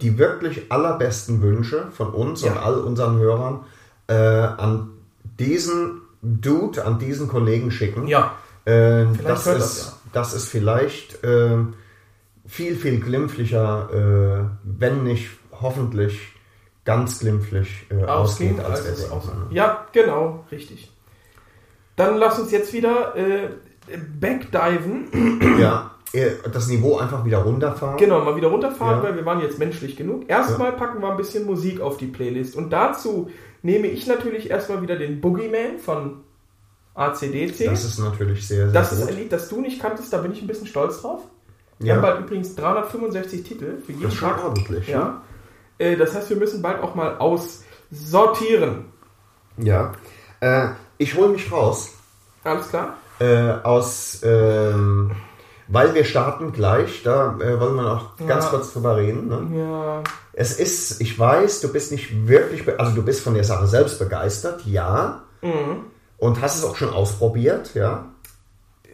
die wirklich allerbesten Wünsche von uns und Ja. all unseren Hörern äh, an diesen Dude, an diesen Kollegen schicken. Ja, Äh, das, ist, das ja. das ist vielleicht äh, viel, viel glimpflicher, äh, wenn nicht hoffentlich ganz glimpflich äh, ausgeht, als als wir es denken. aus. Ja, genau, richtig. Dann lass uns jetzt wieder äh, backdiven. Ja, das Niveau einfach wieder runterfahren. Genau, mal wieder runterfahren, Ja. weil wir waren jetzt menschlich genug. Erstmal packen wir ein bisschen Musik auf die Playlist. Und dazu nehme ich natürlich erstmal wieder den Boogeyman von ACDC. Das ist natürlich sehr, sehr Das ist gut. ein Lied, das du nicht kanntest, da bin ich ein bisschen stolz drauf. Wir Ja. haben bald übrigens 365 Titel für jeden Das ist schon Tag. ordentlich. ne? Ja. Äh, Das heißt, wir müssen bald auch mal aussortieren. Ja. Äh, ich hole mich raus Alles klar? äh, aus, ähm, weil wir starten gleich, da äh, wollen wir noch ganz Ja. kurz drüber reden. Ne? Ja. Es ist, ich weiß, du bist nicht wirklich, also du bist von der Sache selbst begeistert, ja, Mhm. und hast es auch schon ausprobiert, ja.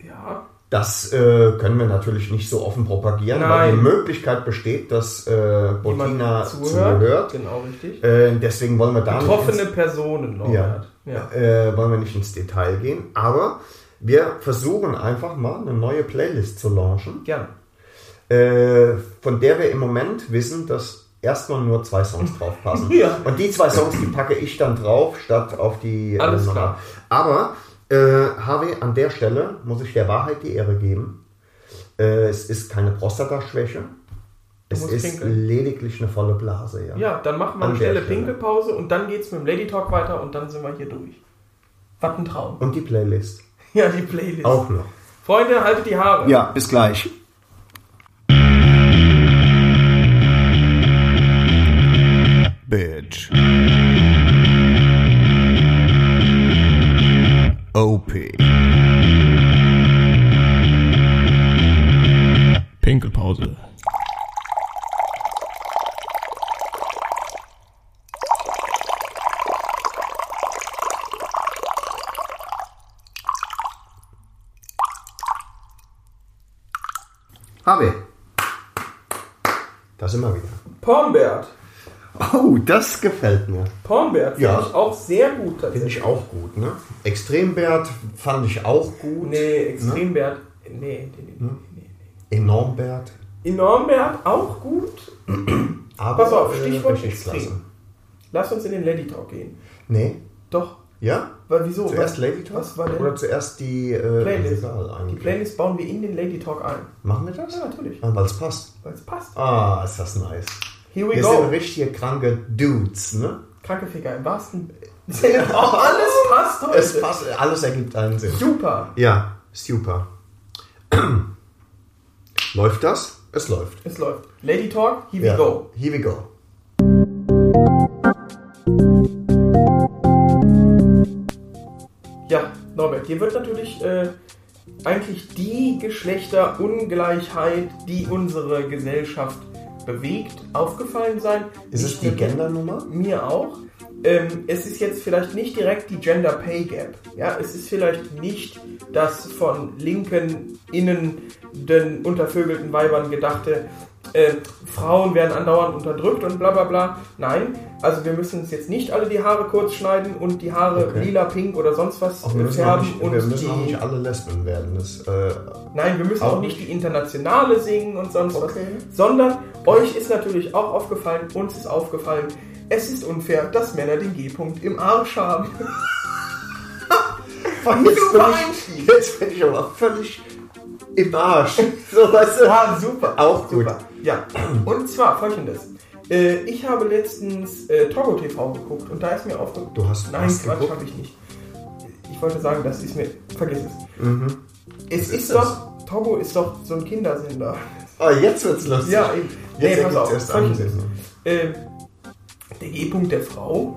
Ja. Das äh, können wir natürlich nicht so offen propagieren, weil die Nein. Möglichkeit besteht, dass äh, Bettina Jemand zuhört. Genau, richtig. Äh, deswegen wollen wir da nicht Betroffene Personen, Norbert. Ja. äh, wollen wir nicht ins Detail gehen, aber wir versuchen einfach mal eine neue Playlist zu launchen, Gerne. äh, von der wir im Moment wissen, dass erstmal nur zwei Songs drauf passen. Ja. Und die zwei Songs, die packe ich dann drauf, statt auf die äh, Alles Nummer. klar. Aber äh, Harvey, an der Stelle muss ich der Wahrheit die Ehre geben. Äh, es ist keine Prostataschwäche. Es ist pinkeln. lediglich eine volle Blase, ja. Ja, dann machen wir An eine schnelle. Pinkelpause und dann geht's mit dem Lady Talk weiter und dann sind wir hier durch. Was ein Traum. Und die Playlist. Ja, die Playlist. Auch noch. Freunde, haltet die Haare. Ja, bis gleich. Bitch. OP. Pinkelpause. Harvey. Da sind wir wieder. Pornbert. Oh, das gefällt mir. Pornbert finde Ja. ich auch sehr gut Finde ich auch gut, ne? Extrembert fand ich auch gut. Nee, Extrembert. Nee, nee, nee, nee, nee. Enormbert. Enormbert auch gut. Aber Pass auf, äh, Stichwort extrem. klasse. Lass uns in den Lady Talk gehen. Nee. Doch. Ja? Weil wieso? Zuerst was, Lady Talk? Was war denn? Oder zuerst die äh, Playlist. Die. Playlist bauen wir in den Lady Talk ein. Machen wir das? Ja, natürlich. Ah, Weil es passt. Weil es passt. Ah, ist das nice. Here we Wir go. sind richtige kranke Dudes, ne? Kranke Ficker im wahrsten Sinne. Oh, alles passt heute. Es passt, alles ergibt einen Sinn. Super. Ja, super. läuft das? Es läuft. Es läuft. Lady Talk, here Ja. we go. Here we go. Norbert, hier wird natürlich äh, eigentlich die Geschlechterungleichheit, die unsere Gesellschaft bewegt, aufgefallen sein. Ist es die Gendernummer? Mir auch. Ähm, es ist jetzt vielleicht nicht direkt die Gender Pay Gap. Ja, es ist vielleicht nicht das von linken innen den untervögelten Weibern gedachte äh, Frauen werden andauernd unterdrückt und bla bla bla. Nein, also wir müssen uns jetzt nicht alle die Haare kurz schneiden und die Haare Okay. lila, pink oder sonst was Auch wir müssen, auch färben. nicht, und wir müssen auch nicht alle Lesben werden. Das, äh, nein, wir müssen auch auch nicht die Internationale singen und sonst was. Sondern euch ist natürlich auch aufgefallen, uns ist aufgefallen, es ist unfair, dass Männer den G-Punkt im Arsch haben. jetzt, Super bin ich, jetzt bin ich aber völlig im Arsch. So, weißt du? Ja, super. Auch gut. Ja, und zwar folgendes. Äh, ich habe letztens äh, Togo TV geguckt und da ist mir aufgefallen. Du hast Nein, was Quatsch, habe ich nicht. Ich wollte sagen, das ist mir. Vergiss es. Mhm. Es ist, ist doch. Togo ist doch so ein Kindersender. Ah, jetzt wird's lustig. Ja, eben. Jetzt Nee, pass auf. erst Folgendes. Äh, der G-Punkt der Frau,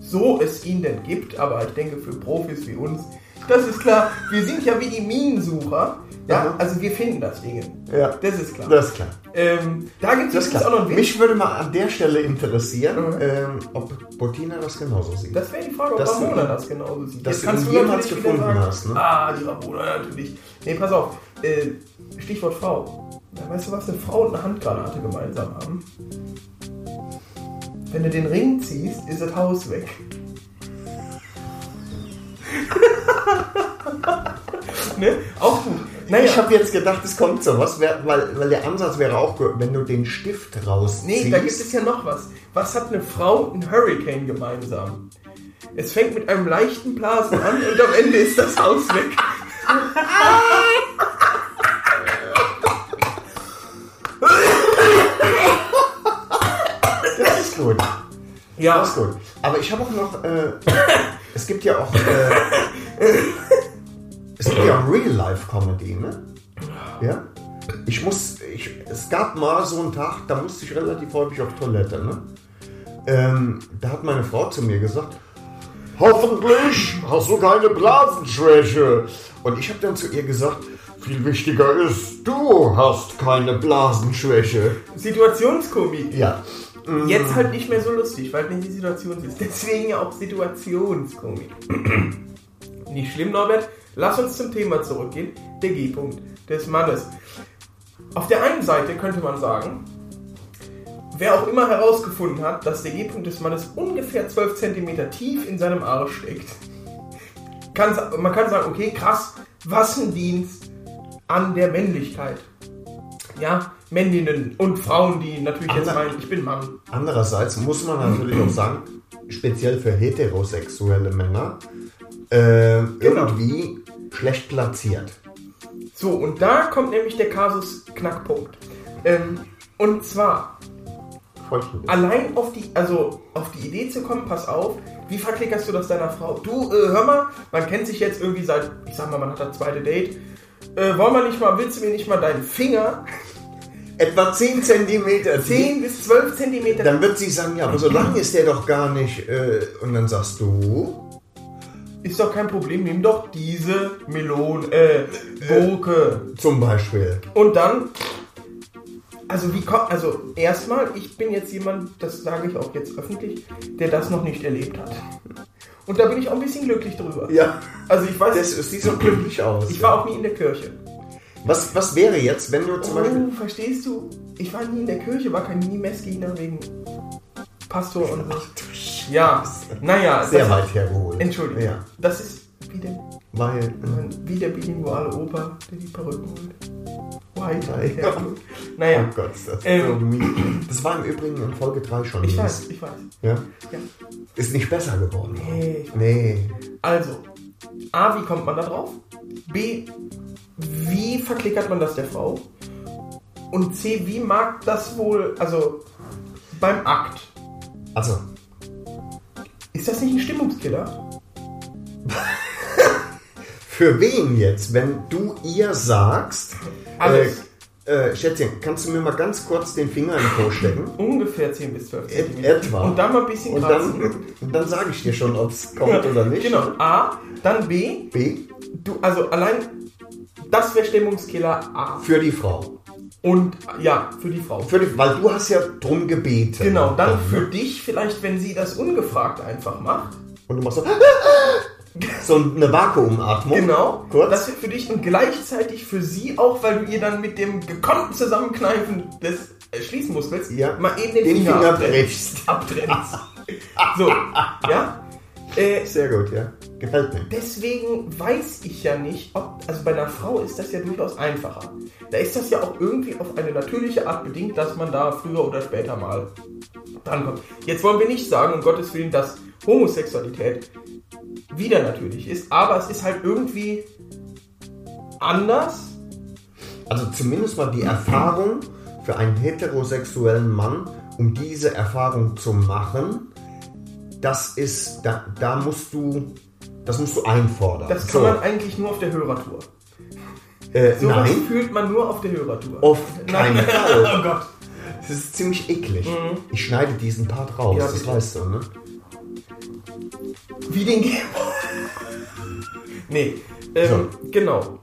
so es ihn denn gibt, aber ich denke für Profis wie uns, das ist klar. Wir sind ja wie die Minensucher. Ja, also wir finden das Ding. Ja, Das ist klar. das ist klar. Ähm, da gibt Das es auch noch einen Witz. Mich würde mal an der Stelle interessieren, Mhm. ähm, ob Bettina das genauso sieht. Das wäre die Frage, ob Ramona das genauso sieht. dass Jetzt du jemals gefunden hast, ne? Ah, die Ramona natürlich. Nee, pass auf. Äh, Stichwort Frau. Ja, weißt du, was eine Frau und eine Handgranate gemeinsam haben? Wenn du den Ring ziehst, ist das Haus weg. ne? Auch gut. Naja, Ich habe jetzt gedacht, es kommt sowas, weil, weil der Ansatz wäre auch, wenn du den Stift rausziehst. Nee, da gibt es ja noch was. Was hat eine Frau und ein Hurricane gemeinsam? Es fängt mit einem leichten Blasen an und am Ende ist das Haus weg. Das ist gut. Ja, Das ist gut. Aber ich habe auch noch, äh, es gibt ja auch, äh, es gibt ja auch Real-Life-Comedy, ne? Ja? Ich muss, ich, es gab mal so einen Tag, da musste ich relativ häufig auf Toilette, ne? Ähm, da hat meine Frau zu mir gesagt, hoffentlich hast du keine Blasenschwäche. Und ich habe dann zu ihr gesagt, viel wichtiger ist, du hast keine Blasenschwäche. Situationskomik. Ja. Jetzt halt nicht mehr so lustig, weil nicht die Situation ist. Deswegen ja auch Situationskomik. nicht schlimm, Norbert. Lass uns zum Thema zurückgehen. Der G-Punkt des Mannes. Auf der einen Seite könnte man sagen, wer auch immer herausgefunden hat, dass der G-Punkt des Mannes ungefähr 12 cm tief in seinem Arsch steckt, kann, man kann sagen, okay, krass, was ein Dienst an der Männlichkeit. Ja, Männinnen und Frauen, die natürlich jetzt Ander- meinen, ich bin Mann. Andererseits muss man natürlich auch sagen, speziell für heterosexuelle Männer, äh, Genau. irgendwie schlecht platziert. So, und da kommt nämlich der Kasus Knackpunkt. Ähm, und zwar, allein auf die, also auf die Idee zu kommen, pass auf, wie verklickerst du das deiner Frau? Du, äh, hör mal, man kennt sich jetzt irgendwie seit, ich sag mal, man hat das zweite Date. Äh, wollen wir nicht mal, willst du mir nicht mal deinen Finger Etwa 10 Zentimeter. 10 bis 12 Zentimeter Dann wird sie sagen, ja, aber so lang ist der doch gar nicht. Äh, und dann sagst du, ist doch kein Problem, nimm doch diese Melone, äh, Gurke. zum Beispiel. Und dann, also wie kommt, also erstmal, ich bin jetzt jemand, das sage ich auch jetzt öffentlich, der das noch nicht erlebt hat. Und da bin ich auch ein bisschen glücklich drüber. Ja, Also ich weiß, das sieht so glücklich aus. ich war auch nie in der Kirche. Was, was wäre jetzt, wenn du zum Beispiel. Oh, verstehst du? Ich war nie in der Kirche, war kein nie Messgegner wegen Pastor und so. Ja, naja, Sehr das, weit hergeholt. Entschuldigung. Ja, Das ist wie der, weil. Äh, wie der bilinguale Opa, der die Perücken holt. White. Ja. Naja, Oh Gott, das Ähm. so mies. Das war im Übrigen in Folge 3 schon. ich mies. weiß, ich weiß. Ja? Ja. Ist nicht besser geworden. Nee. Nee. Also, A, wie kommt man da drauf? B, wie verklickert man das der Frau? Und C, wie mag das wohl, also beim Akt, Also, ist das nicht ein Stimmungskiller? für wen jetzt, wenn du ihr sagst, Alles. äh, äh, Schätzchen, kannst du mir mal ganz kurz den Finger in den Po stecken? Ungefähr 10 bis 12 Et- etwa. Und dann mal ein bisschen Und kratzen. dann, und dann sage ich dir schon, ob es kommt oder nicht. Genau. A, dann B, B, du, also allein, das wäre Stimmungskiller A. für die Frau. Und ja, für die Frau. Für die, weil du hast ja drum gebeten. Genau, dann ne? für dich vielleicht, wenn sie das ungefragt einfach macht. Und du machst so, So eine Vakuumatmung. Genau. Kurz. Das wird für dich und gleichzeitig für sie auch, weil du ihr dann mit dem gekonnten Zusammenkneifen des Schließmuskels Ja. mal eben den, Den Finger, Finger abtrennst. brichst. abtrennst. so, ja. Äh, Sehr gut, ja. Gefällt mir. deswegen weiß ich ja nicht, ob, also bei einer Frau ist das ja durchaus einfacher. Da ist das ja auch irgendwie auf eine natürliche Art bedingt, dass man da früher oder später mal drankommt. Jetzt wollen wir nicht sagen, um Gottes Willen, dass Homosexualität wieder natürlich ist, aber es ist halt irgendwie anders. Also zumindest mal die Erfahrung für einen heterosexuellen Mann, um diese Erfahrung zu machen, das ist, da, da musst du, das musst du einfordern. Das kann So, man eigentlich nur auf der Hörertour. äh, Sowas nein, fühlt man nur auf der Hörertour. auf keinen Nein. Fall. oh Gott. Das ist ziemlich eklig. Ich schneide diesen Part raus, Mhm. Ja, das weißt du, ne? Wie den Game. nee, ähm, genau.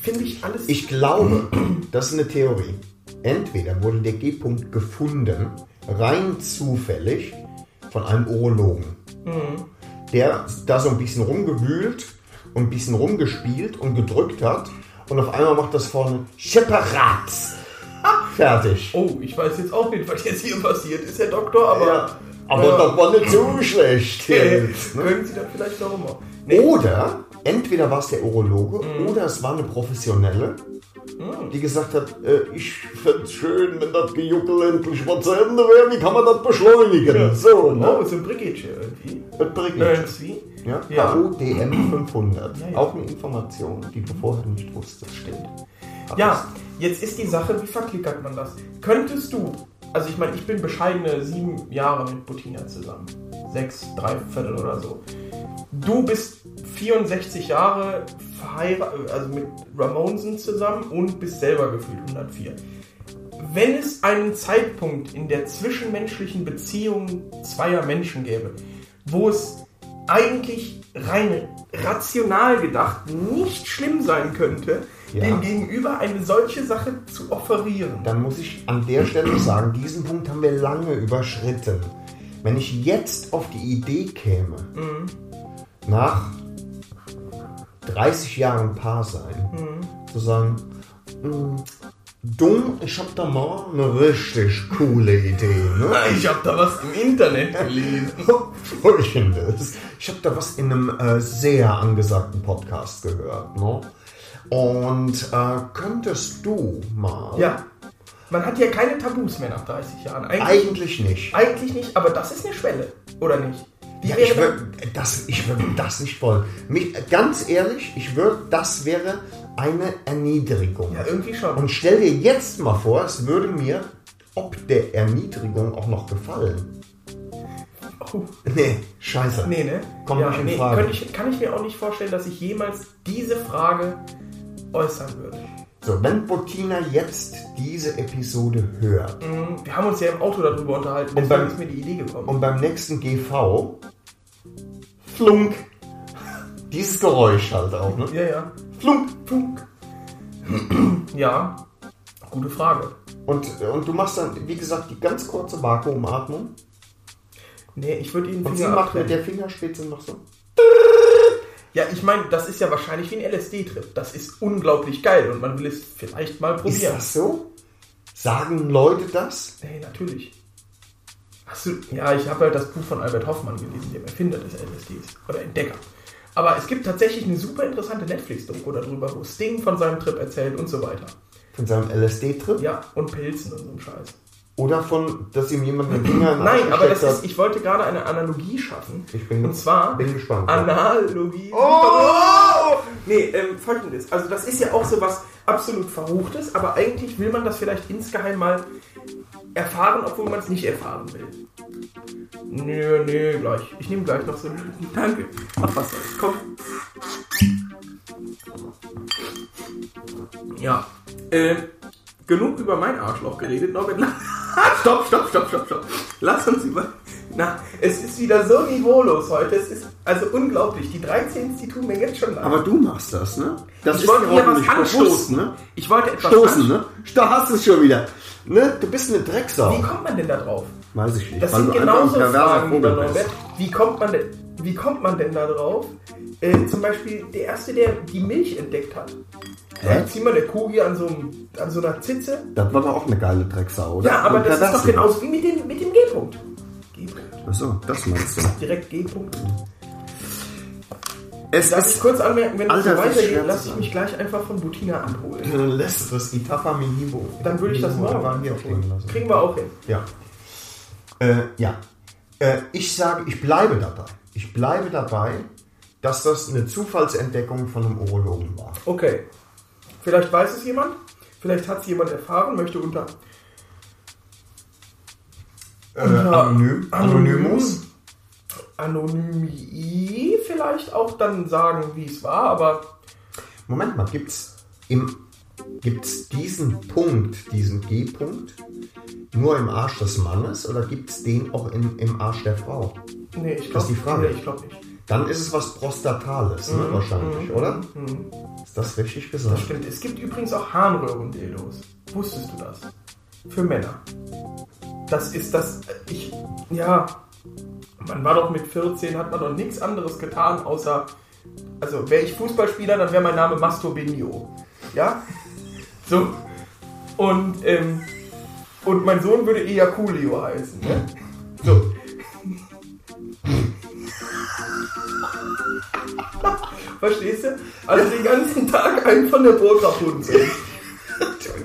Finde ich alles. Ich glaube, das ist eine Theorie. Entweder wurde der G-Punkt gefunden, rein zufällig, von einem Urologen, der da so ein bisschen rumgewühlt und ein bisschen rumgespielt und gedrückt hat und auf einmal macht das vorne separat. Fertig. oh, ich weiß jetzt auch nicht, was jetzt hier passiert ist, Herr Doktor, aber. Ja, aber Ja. das war nicht so schlecht. Jetzt, ne? können Sie dann vielleicht noch mal. Nee, Oder entweder war es der Urologe Mhm. oder es war eine Professionelle, die gesagt hat, äh, ich fände es schön, wenn das Gejuckel endlich mal zu Ende wäre. Wie kann man das beschleunigen? So, Oh, ne? so ein Brigitte irgendwie. Das bringt Irgendwie. ja? Ja. HODM 500. Ja, ja. Auch eine Information, die du vorher nicht wusstest. Stimmt. Ja, jetzt ist die Sache, wie verklickert man das? Könntest du, also ich meine, ich bin bescheidene sieben Jahre mit Bettina zusammen. Sechs, drei Viertel oder so. Du bist 64 Jahre verheiratet, also mit Ramonsen zusammen und bist selber gefühlt 104. Wenn es einen Zeitpunkt in der zwischenmenschlichen Beziehung zweier Menschen gäbe, wo es eigentlich rein rational gedacht nicht schlimm sein könnte, Ja. dem Gegenüber eine solche Sache zu offerieren. Dann muss ich an der Stelle sagen, diesen Punkt haben wir lange überschritten. Wenn ich jetzt auf die Idee käme, nach 30 Jahren Paar sein, zu sagen, "Mm, dumm, ich hab da mal eine richtig coole Idee. Ne? Ich habe da was im Internet gelesen. Folgendes. Ich habe da was in einem äh, sehr angesagten Podcast gehört. Ne? Und äh, könntest du mal... Ja, man hat ja keine Tabus mehr nach 30 Jahren. Eigentlich, Eigentlich nicht. eigentlich nicht, aber das ist eine Schwelle, oder nicht? Ja, ich würde das, ich würd das nicht wollen. Mich, ganz ehrlich, ich würde, das wäre eine Erniedrigung. ja, irgendwie schon. Und stell dir jetzt mal vor, es würde mir ob der Erniedrigung auch noch gefallen. oh, Nee, scheiße. nee, ne? Kommt ja, nicht in nee, Frage. Ich, kann ich mir auch nicht vorstellen, dass ich jemals diese Frage äußern würde. So, wenn Bettina jetzt diese Episode hört Mhm, Wir haben uns ja im Auto darüber unterhalten, Und beim- ist mir die Idee gekommen. und beim nächsten GV flunk, dieses Geräusch halt auch, ne? ja, ja. Flunk. Funk. ja, gute Frage. Und, und du machst dann, wie gesagt, die ganz kurze Vakuumatmung. Nee, ich würde Ihnen Und sie macht mit der Fingerspitze noch so. Ja, ich meine, das ist ja wahrscheinlich wie ein LSD-Trip. Das ist unglaublich geil und man will es vielleicht mal Ist probieren. das so? Sagen Leute das? Nee, natürlich. Hast du, ja, ich habe halt das Buch von Albert Hoffmann gelesen, dem Erfinder des LSDs oder Entdecker. Aber es gibt tatsächlich eine super interessante Netflix-Doku darüber, wo Sting von seinem Trip erzählt und so weiter. Von seinem LSD-Trip? Ja, und Pilzen und so einem Scheiß. Oder von, dass ihm jemand den Finger in den Nein, Arsch aber das ist, ich wollte gerade eine Analogie schaffen. Ich bin- und zwar bin gespannt. Analogie. Oh! Nee, ähm, folgendes. Also das ist ja auch so was absolut Verruchtes, aber eigentlich will man das vielleicht insgeheim mal erfahren, obwohl man es nicht erfahren will. Nö, nö, gleich. Ich nehme gleich noch so einen. Danke. Ach, was soll's. Komm. Ja. Äh, genug über mein Arschloch geredet. Norbert, stopp, stopp, stopp, stopp, stopp. Lass uns über... Na, es ist wieder so niveaulos heute. Es ist also unglaublich. Die 13, die tun mir jetzt schon leid. Aber du machst das, ne? Das ich wollte dir hier was anstoßen. ne? Ich wollte etwas Stoßen, ne? Da hast du es schon wieder. Ne? Du bist eine Drecksau. Wie kommt man denn da drauf? Weiß ich nicht. Das weil sind genauso Fragen, Vogel. Norbert. Wie kommt man denn, wie kommt man denn da drauf? Äh, zum Beispiel der Erste, der die Milch entdeckt hat. Hä? Zieh mal der Kugel an so, einem, an so einer Zitze. Das war doch auch eine geile Drecksau, oder? Ja, aber Und das ist doch genauso wie mit dem, mit dem G-Punkt. G-Punkt. Achso, das meinst du. Direkt G-Punkt. Es Darf ich kurz anmerken, wenn es so Alter, das ist weitergeht, lasse ich mich gleich einfach von Butina abholen. Dann lässt du das Itafa Minibo. Dann würde ich das morgen hier. Kriegen wir auch hin. Ja. Äh, ja. Äh, ich sage, ich bleibe dabei. Ich bleibe dabei, dass das eine Zufallsentdeckung von einem Urologen war. Okay. Vielleicht weiß es jemand. Vielleicht hat es jemand erfahren, möchte unter Äh, Unter- anonym, Anonymous. Anonymie vielleicht auch dann sagen, wie es war, aber Moment mal, gibt's im gibt's diesen Punkt, diesen G-Punkt, nur im Arsch des Mannes oder gibt's den auch im, im Arsch der Frau? nee, ich Das ist glaube die Frage. nee, ich glaub nicht. Dann ist es was Prostatales, Mhm, ne, wahrscheinlich, oder? Ist das richtig gesagt? Das stimmt. Es gibt übrigens auch Harnröhren-Dildos. Wusstest du das? Für Männer. Das ist das. Ich. Ja. Man war doch mit 14, hat man doch nichts anderes getan, außer. Also, wäre ich Fußballspieler, dann wäre mein Name Masturbinho. Ja? So. Und, ähm, und mein Sohn würde Ejaculio heißen. Ne? So. Verstehst du? Also den ganzen Tag einen von der Burg Rapunzel.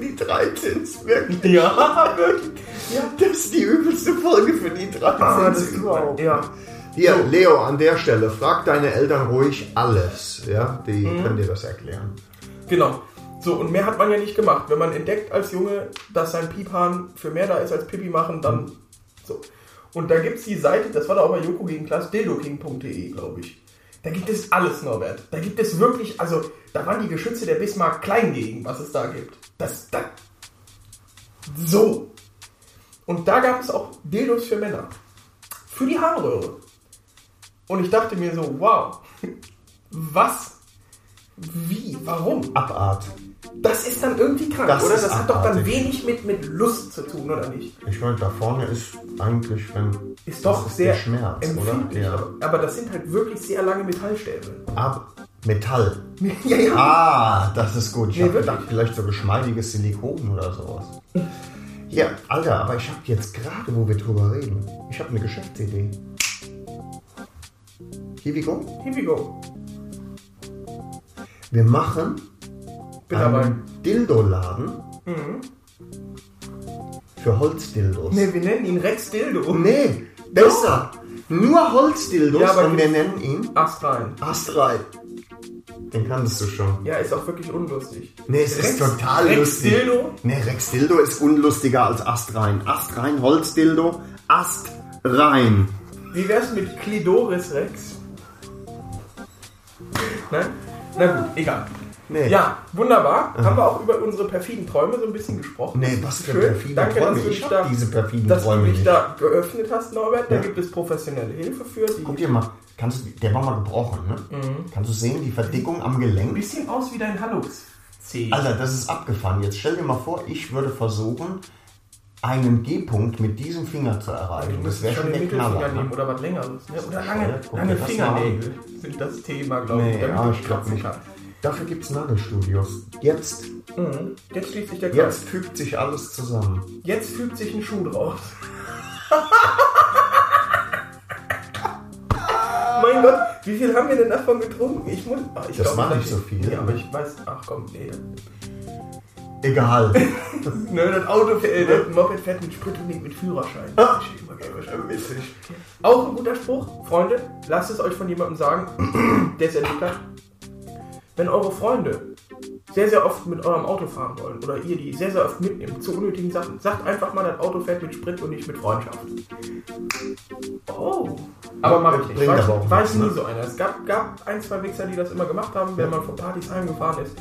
Die 13 ist wirklich. Ja, wirklich. Ja, das ist die übelste Folge für die 13 Ah, das ist überhaupt. Ja. Hier, Leo, an der Stelle, frag deine Eltern ruhig alles. Ja, die Mhm. können dir das erklären. Genau. So, und mehr hat man ja nicht gemacht. Wenn man entdeckt als Junge, dass sein Piephahn für mehr da ist als Pipi machen, dann so. Und da gibt es die Seite, das war da auch bei Joko gegen Klaas, dildoking.de, glaube ich. Da gibt es alles, Norbert. Da gibt es wirklich, also, da waren die Geschütze der Bismarck klein gegen, was es da gibt. Das, das, so. Und da gab es auch Dildos für Männer. Für die Harnröhre. Und ich dachte mir so, wow, was? Wie? Warum? Abart. Das ist dann irgendwie krank, Das oder? Das hat doch dann wenig mit, mit Lust zu tun, oder nicht? Ich meine, da vorne ist eigentlich, wenn. Ist doch ist sehr Schmerz, empfindlich. oder? Ja. Aber, aber das sind halt wirklich sehr lange Metallstäbe. Ab Metall. ja, ja. Ah, das ist gut. Ich Nee, habe gedacht, vielleicht so geschmeidiges Silikon oder sowas. Ja, Alter, aber ich habe jetzt gerade, wo wir drüber reden, ich habe eine Geschäftsidee. Here we go. Here we go. Wir machen Bin. Mhm. einen Dildo-Laden für Holzdildos. Ne, wir nennen ihn Rex Dildo. Nee, besser. Nur Holzdildos Ja, aber und wir nennen ihn Ast rein. Astrei. Den kanntest du schon. Ja, ist auch wirklich unlustig. Nee, es ist total Rex lustig. Dildo? Nee, Rex Dildo ist unlustiger als Astrein. Astrein, Holzdildo, Astrein. Wie wär's mit Clidoris Rex? Nein? Na gut, egal. Nee. Ja, wunderbar. Haben wir auch über unsere perfiden Träume so ein bisschen gesprochen. Nee, was für Schön. perfide Danke, Träume. dass du Ich da, diese perfiden dass Träume du dich nicht. da geöffnet hast, Norbert. Da Ja. gibt es professionelle Hilfe für. Die Guck dir mal, kannst du, der war mal gebrochen, ne? Mhm. Kannst du sehen, die Verdickung am ein Gelenk? bisschen aus wie dein Hallux. Alter, das ist abgefahren. Jetzt stell dir mal vor, ich würde versuchen, einen G-Punkt mit diesem Finger zu du erreichen. Das wäre schon der Knaller. nehmen Ne? oder was längeres. Ne? Oder lange, lange Fingernägel sind das Thema, glaube ich. Nee, damit ja, ich glaube nicht. kannst. Dafür gibt es Nagelstudios. Jetzt, Mhm. Jetzt schließt sich der Kreis. jetzt fügt sich alles zusammen. Jetzt fügt sich ein Schuh draus. mein Gott, wie viel haben wir denn davon getrunken? Ich muss. ah, ich Das war nicht so viel. Ja, aber ich weiß. Ach komm, nee. Egal. Ne, das Auto, äh, das Moped fährt mit Sprit und nicht mit Führerschein. Ah. Auch ein guter Spruch, Freunde. Lasst es euch von jemandem sagen, der es erlebt hat. Wenn eure Freunde sehr, sehr oft mit eurem Auto fahren wollen oder ihr die sehr, sehr oft mitnimmt zu unnötigen Sachen, sagt einfach mal, das Auto fährt mit Sprit und nicht mit Freundschaft. Oh. Aber mache ich nicht. Bringt Weiß, aber weiß nichts, nie ne? so einer. Es gab, gab ein, zwei Wichser, die das immer gemacht haben, wenn man von Partys heimgefahren ist,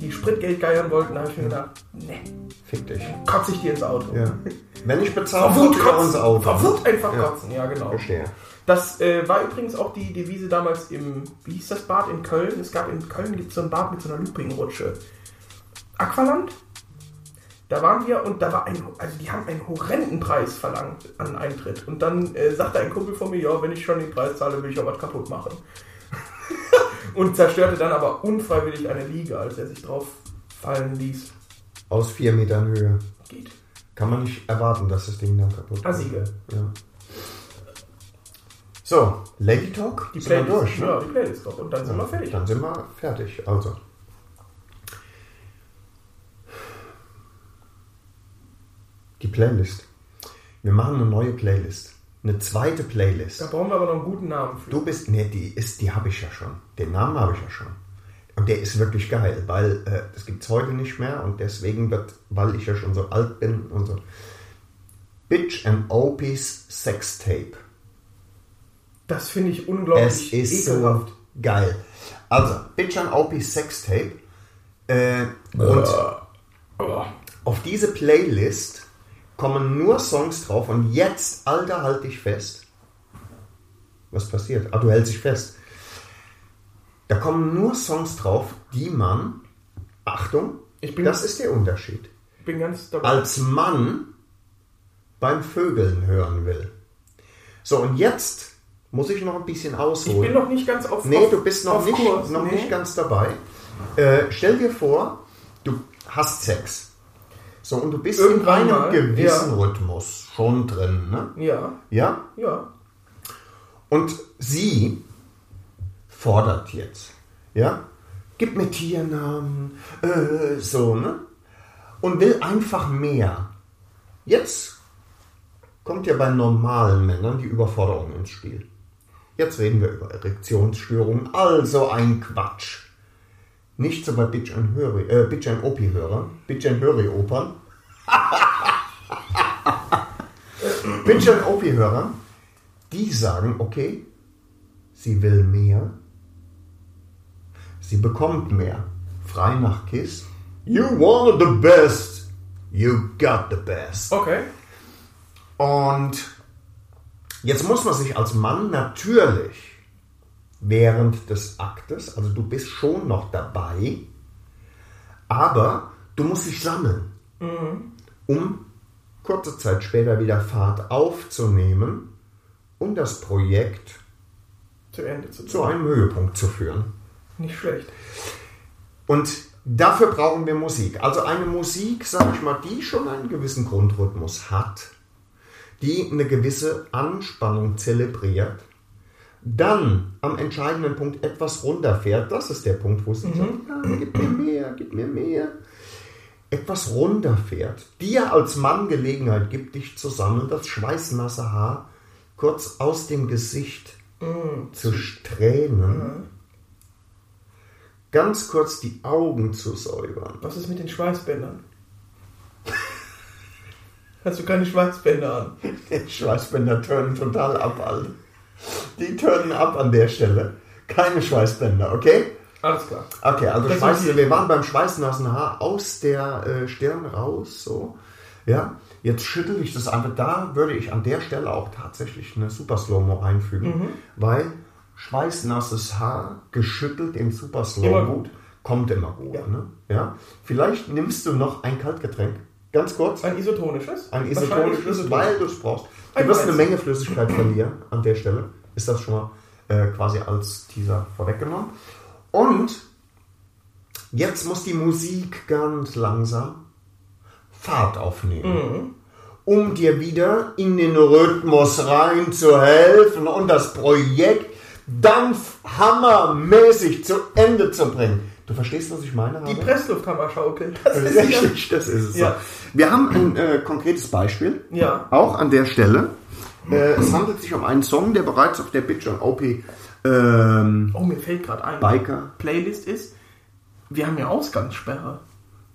die Spritgeld geiern wollten. Da habe ich mir gedacht, nee, Fick dich. kotze ich dir ins Auto. Ja. Wenn ich bezahle, Verwut ihr kotzen. ins Auto. Verwut einfach Ja. kotzen, ja genau. Verstehe. Das äh, war übrigens auch die Devise damals im, wie hieß das Bad in Köln? Es gab in Köln gibt so ein Bad mit so einer Loopingrutsche. Aqualand? Da waren wir und da war ein, also die haben einen horrenden Preis verlangt an Eintritt. Und dann äh, sagte ein Kumpel von mir, ja, wenn ich schon den Preis zahle, will ich auch was kaputt machen. und zerstörte dann aber unfreiwillig eine Liege, als er sich drauf fallen ließ. Aus vier Metern Höhe. Geht. Kann man nicht erwarten, dass das Ding dann kaputt geht. Assige. Ja. So, Lady Talk? Die Playlist. durch, ne? Ja, die Playlist doch. Und dann sind wir fertig. Dann sind wir fertig. Also. Die Playlist. Wir machen eine neue Playlist. Eine zweite Da Playlist. brauchen wir aber noch einen guten Namen für. Du bist, ne, die ist, die habe ich ja schon. Den Namen habe ich ja schon. Und der ist wirklich geil, weil äh, das gibt es heute nicht mehr und deswegen wird, weil ich ja schon so alt bin und so. Bitch and Opie's Sex Tape. Das finde ich Es unglaublich ist ekelhaft. so geil. Also, Bitch and Opie's Sex Tape. Äh, und auf diese Playlist kommen nur Songs drauf und jetzt, Alter, halt dich fest. Was passiert? Ah, du hältst dich fest. Da kommen nur Songs drauf, die man, Achtung, Ich bin- das ist der Unterschied, Ich bin ganz dabei. als Mann beim Vögeln hören will. So, und jetzt muss ich noch ein bisschen ich ausholen. bin noch nicht ganz auf Nee, auf, du bist noch, nicht, Kurs. noch nee. nicht ganz dabei. Äh, stell dir vor, du hast Sex. So, und du bist Irgendwann in einem mal, gewissen ja. Rhythmus schon drin. Ne? Ja, Ja? ja. Und sie fordert jetzt. Ja? Gib mir Tiernamen. Äh, so, ne? Und will einfach mehr. Jetzt kommt ja bei normalen Männern die Überforderung ins Spiel. Jetzt reden wir über Erektionsstörungen, also ein Quatsch. Nicht so bei Bitch and Höri, äh, Bitch and Opi Hörern, Bitch and Höri Opern. Bitch and Opi Hörern, die sagen, okay, sie will mehr, sie bekommt mehr. Frei nach Kiss. You wanted the best, you got the best. Okay. Und jetzt muss man sich als Mann natürlich während des Aktes, also du bist schon noch dabei, aber du musst dich sammeln, um kurze Zeit später wieder Fahrt aufzunehmen und das Projekt Zu zu zu einem Höhepunkt zu führen. Nicht schlecht. Und dafür brauchen wir Musik. Also eine Musik, sag ich mal, die schon einen gewissen Grundrhythmus hat, die eine gewisse Anspannung zelebriert, dann am entscheidenden Punkt etwas runterfährt. Das ist der Punkt, wo sie sagt, ja, gib mir mehr, gib mir mehr. Etwas runterfährt, dir als Mann Gelegenheit gibt, dich zu sammeln, das schweißnasse Haar kurz aus dem Gesicht zu strähnen, ganz kurz die Augen zu säubern. Was ist mit den Schweißbändern? Hast du keine Schweißbänder an? Die Schweißbänder turnen total ab, Alter. Die turnen ab an der Stelle. Keine Schweißbänder, okay? Alles klar. Okay, also Das Schweiß, ist- wir waren beim schweißnassen Haar aus der äh, Stirn raus, so. Ja, jetzt schüttel ich das einfach. Da würde ich an der Stelle auch tatsächlich eine Super Slow-Mo einfügen, Mhm. weil schweißnasses Haar geschüttelt im Super Slow-Mo kommt immer gut. Ja. Ne? Ja? Vielleicht nimmst du noch ein Kaltgetränk, ganz kurz. Ein isotonisches? Ein isotonisches, weil du es brauchst. Du Ein wirst eine Weizen. Menge Flüssigkeit verlieren an der Stelle. Ist das schon mal äh, quasi als Teaser vorweggenommen. Und jetzt muss die Musik ganz langsam Fahrt aufnehmen, um dir wieder in den Rhythmus rein zu helfen und das Projekt dann hammermäßig zu Ende zu bringen. Du verstehst, was ich meine? Die Habe? Presslufthammerschaukel. Das ist ja, Richtig, das ist es. Ja. So. Wir haben ein äh, konkretes Beispiel. Ja. Auch an der Stelle. Äh, es handelt sich um einen Song, der bereits auf der Bitch und OP ähm, Oh, mir fällt gerade ein. Biker. Playlist ist, wir haben ja Ausgangssperre.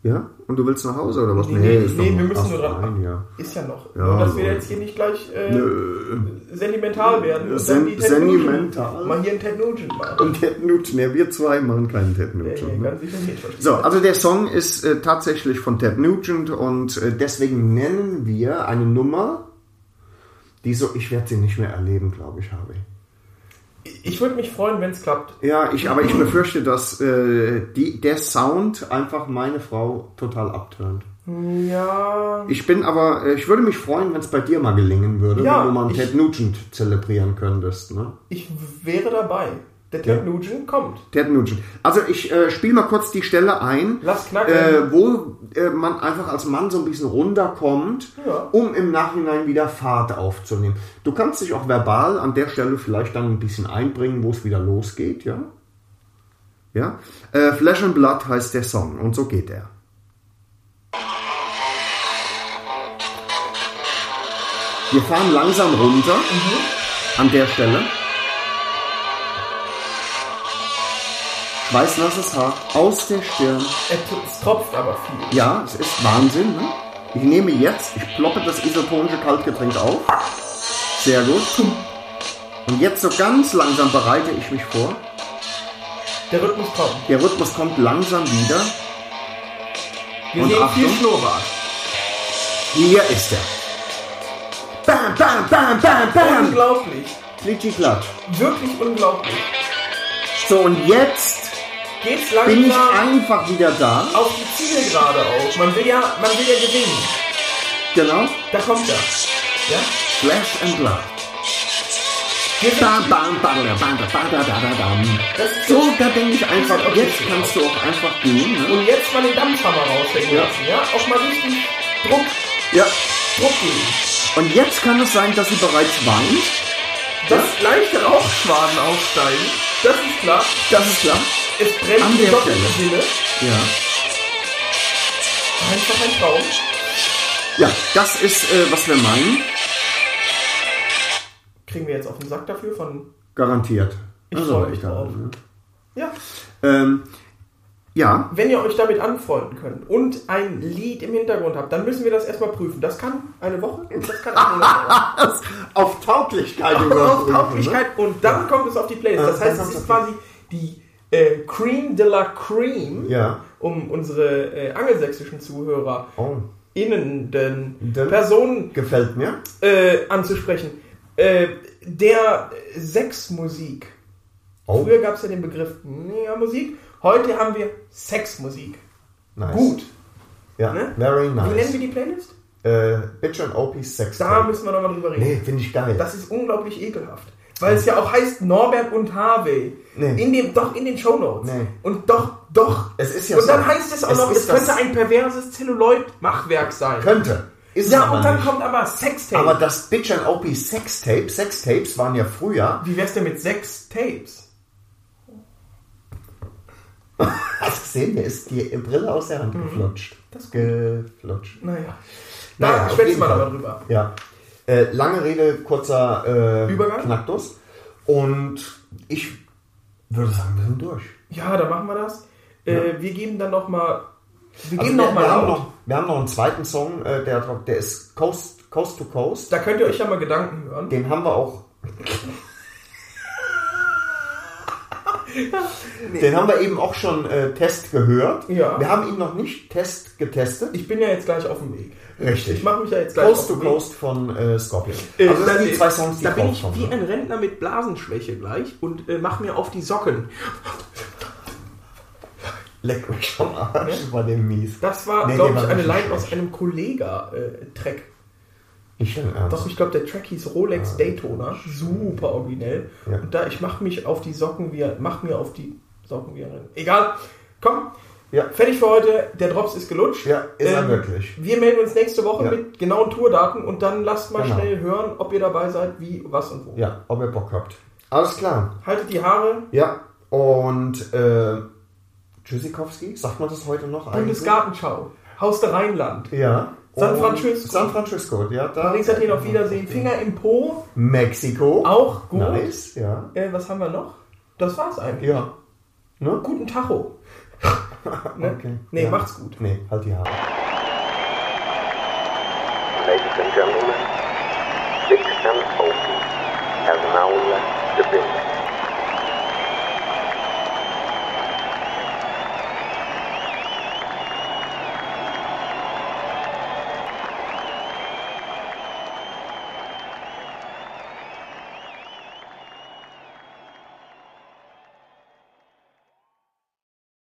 Ja? Und du willst nach Hause oder was? Nee, nee, ist nee wir müssen ach, nur dran. Nein, ja. Ist ja noch. Ja, Nur, dass so. wir jetzt hier nicht gleich äh, Nö. sentimental werden. Und Sen- dann sentimental. Mal hier einen Ted Nugent machen. Und Ted Nugent, ja, wir zwei machen keinen Ted Nee, Nugent. nee, ne? ganz sicher nicht. verstehe. So, also der Song ist äh, tatsächlich von Ted Nugent und äh, deswegen nennen wir eine Nummer, die so, ich werde sie nicht mehr erleben, glaube ich, habe ich. Ich würde mich freuen, wenn es klappt. Ja, ich, aber ich befürchte, dass äh, die, der Sound einfach meine Frau total abtönt. Ja. Ich bin aber, äh, ich würde mich freuen, wenn es bei dir mal gelingen würde, Ja, wenn du mal einen ich- Ted Nugent zelebrieren könntest. Ne? Ich wäre dabei. Der Ted Ja. Nugent kommt. Ted Nugent. Also ich äh, spiele mal kurz die Stelle ein, Lass knacken. äh, wo äh, man einfach als Mann so ein bisschen runterkommt, Ja. um im Nachhinein wieder Fahrt aufzunehmen. Du kannst dich auch verbal an der Stelle vielleicht dann ein bisschen einbringen, wo es wieder losgeht, ja? Ja? Äh, Flesh and Blood heißt der Song und so geht er. Wir fahren langsam runter an der Stelle. Schweißnasses Haar aus der Stirn. Es tropft aber viel. Ja, es ist Wahnsinn. Ne? Ich nehme jetzt, ich ploppe das isotonische Kaltgetränk auf. Sehr gut. Und jetzt so ganz langsam bereite ich mich vor. Der Rhythmus kommt. Der Rhythmus kommt langsam wieder. Wir Und sehen viel Achtung. Schnurrbart. Hier ist er. Bam, bam, bam, bam, bam. Unglaublich. Klitschi klatsch. Wirklich unglaublich. So, und jetzt geht's langsam. Bin ich einfach wieder da? Auf die Zielgerade auch. Man will ja, man will ja gewinnen. Genau. Da kommt er. Ja? Flash and Blood. So, da denke ich einfach, okay, jetzt kannst du auch einfach gehen. Ne? Und jetzt mal den Dampfhammer raushängen ja. lassen, ja? Auch mal richtig Druck. Ja. Druck geben. Und jetzt kann es sein, dass sie bereits weint. Dass ja? leichte Rauchschwaden aufsteigen. Das ist klar. Das ist klar. Es brennt An der Stelle. Ja. Einfach ein Traum. Ja, das ist, äh, was wir meinen. Kriegen wir jetzt auf den Sack dafür von. Garantiert. Ich Also, freu mich ich da, drauf. ne? Ja. Ähm, ja, Wenn ihr euch damit anfreunden könnt und ein Lied im Hintergrund habt, dann müssen wir das erstmal prüfen. Das kann eine Woche, das kann ein Monat dauern. auf Tauglichkeit auf überprüfen, Tauglichkeit und dann kommt es auf die Playlist. Das heißt, es ist quasi die äh, Cream de la Cream, Ja. um unsere äh, angelsächsischen Zuhörer Oh, innen den Den? Personen gefällt mir. äh, anzusprechen. Äh, der Sexmusik. Oh, Früher gab es ja den Begriff ja, Musik. Heute haben wir Sexmusik. nice. Gut. Ja, Ne? very Wie nennen nice. wir die Playlist? Äh, Bitch and OP Sex. Da Tape. müssen wir nochmal drüber reden. Nee, finde ich geil. Das ist unglaublich ekelhaft. Weil es ja auch heißt Norbert und Harvey. Nee. In dem, doch in den Shownotes. Nee. Und doch, doch. Es ist ja und so. dann heißt es auch Es noch, es könnte ein perverses Zelluloid-Machwerk sein. Könnte. Ist ja, und dann nicht. kommt aber Sextape. Aber das Bitch and OP Sextape, Sextapes waren ja früher. Wie wär's denn mit sechs Tapes? Hast du gesehen, mir ist die Brille aus der Hand geflutscht. Mhm. Das ist Geflutscht. Naja. Naja, schwätzen jeden wir Fall. aber drüber. Ja. Äh, lange Rede, kurzer äh, Übergang? Knacktus. Und ich würde sagen, wir sind durch. Ja, dann machen wir das. Äh, wir geben dann nochmal. Wir Also geben wir, nochmal wir, haben noch, wir haben noch einen zweiten Song, äh, der, der ist Coast, Coast to Coast. Da könnt ihr euch ja mal Gedanken hören. Den haben wir auch. Den haben wir eben auch schon äh, Test gehört. Ja. Wir haben ihn noch nicht Test getestet. Ich bin ja jetzt gleich auf dem Weg. Richtig. Ich mache mich ja jetzt gleich Coast to. Coast von äh, Scorpion. Äh, also das da- sind die zwei Songs, die Da bin ich wie ne? ein Rentner mit Blasenschwäche gleich und äh, mache mir auf die Socken. Leck mich am Arsch, das war dem mies. Das war, Nee, glaube ich, eine Line aus einem Kollega-Track. Ich schon ernst. Doch, ich glaube, der Track hieß Rolex Daytona. Super originell. Ja. Und da, ich mache mich auf die Socken wie, mach mir auf die Socken Rentner. Egal. Komm, Ja. fertig für heute. Der Drops ist gelutscht. Ja, ist er Ähm, wirklich. Wir melden uns nächste Woche Ja. mit genauen Tourdaten und dann lasst mal Genau. schnell hören, ob ihr dabei seid, wie, was und wo. Ja, ob ihr Bock habt. Alles klar. Haltet die Haare. Ja, und äh, Tschüssikowski, sagt man das heute noch eigentlich? Bundesgartenschau. Haus der Rheinland. Ja. San Francisco. San Francisco, ja. Da Paris Athen auf Wiedersehen. Finger im Po. Mexiko. Auch gut. Nice, ja. Äh, was haben wir noch? Das war's eigentlich. Ja. Ne? Guten Tacho. ne? Okay. Nee, ja. macht's gut. Nee, halt die Haare. Ladies and gentlemen, and Opie has now left the building.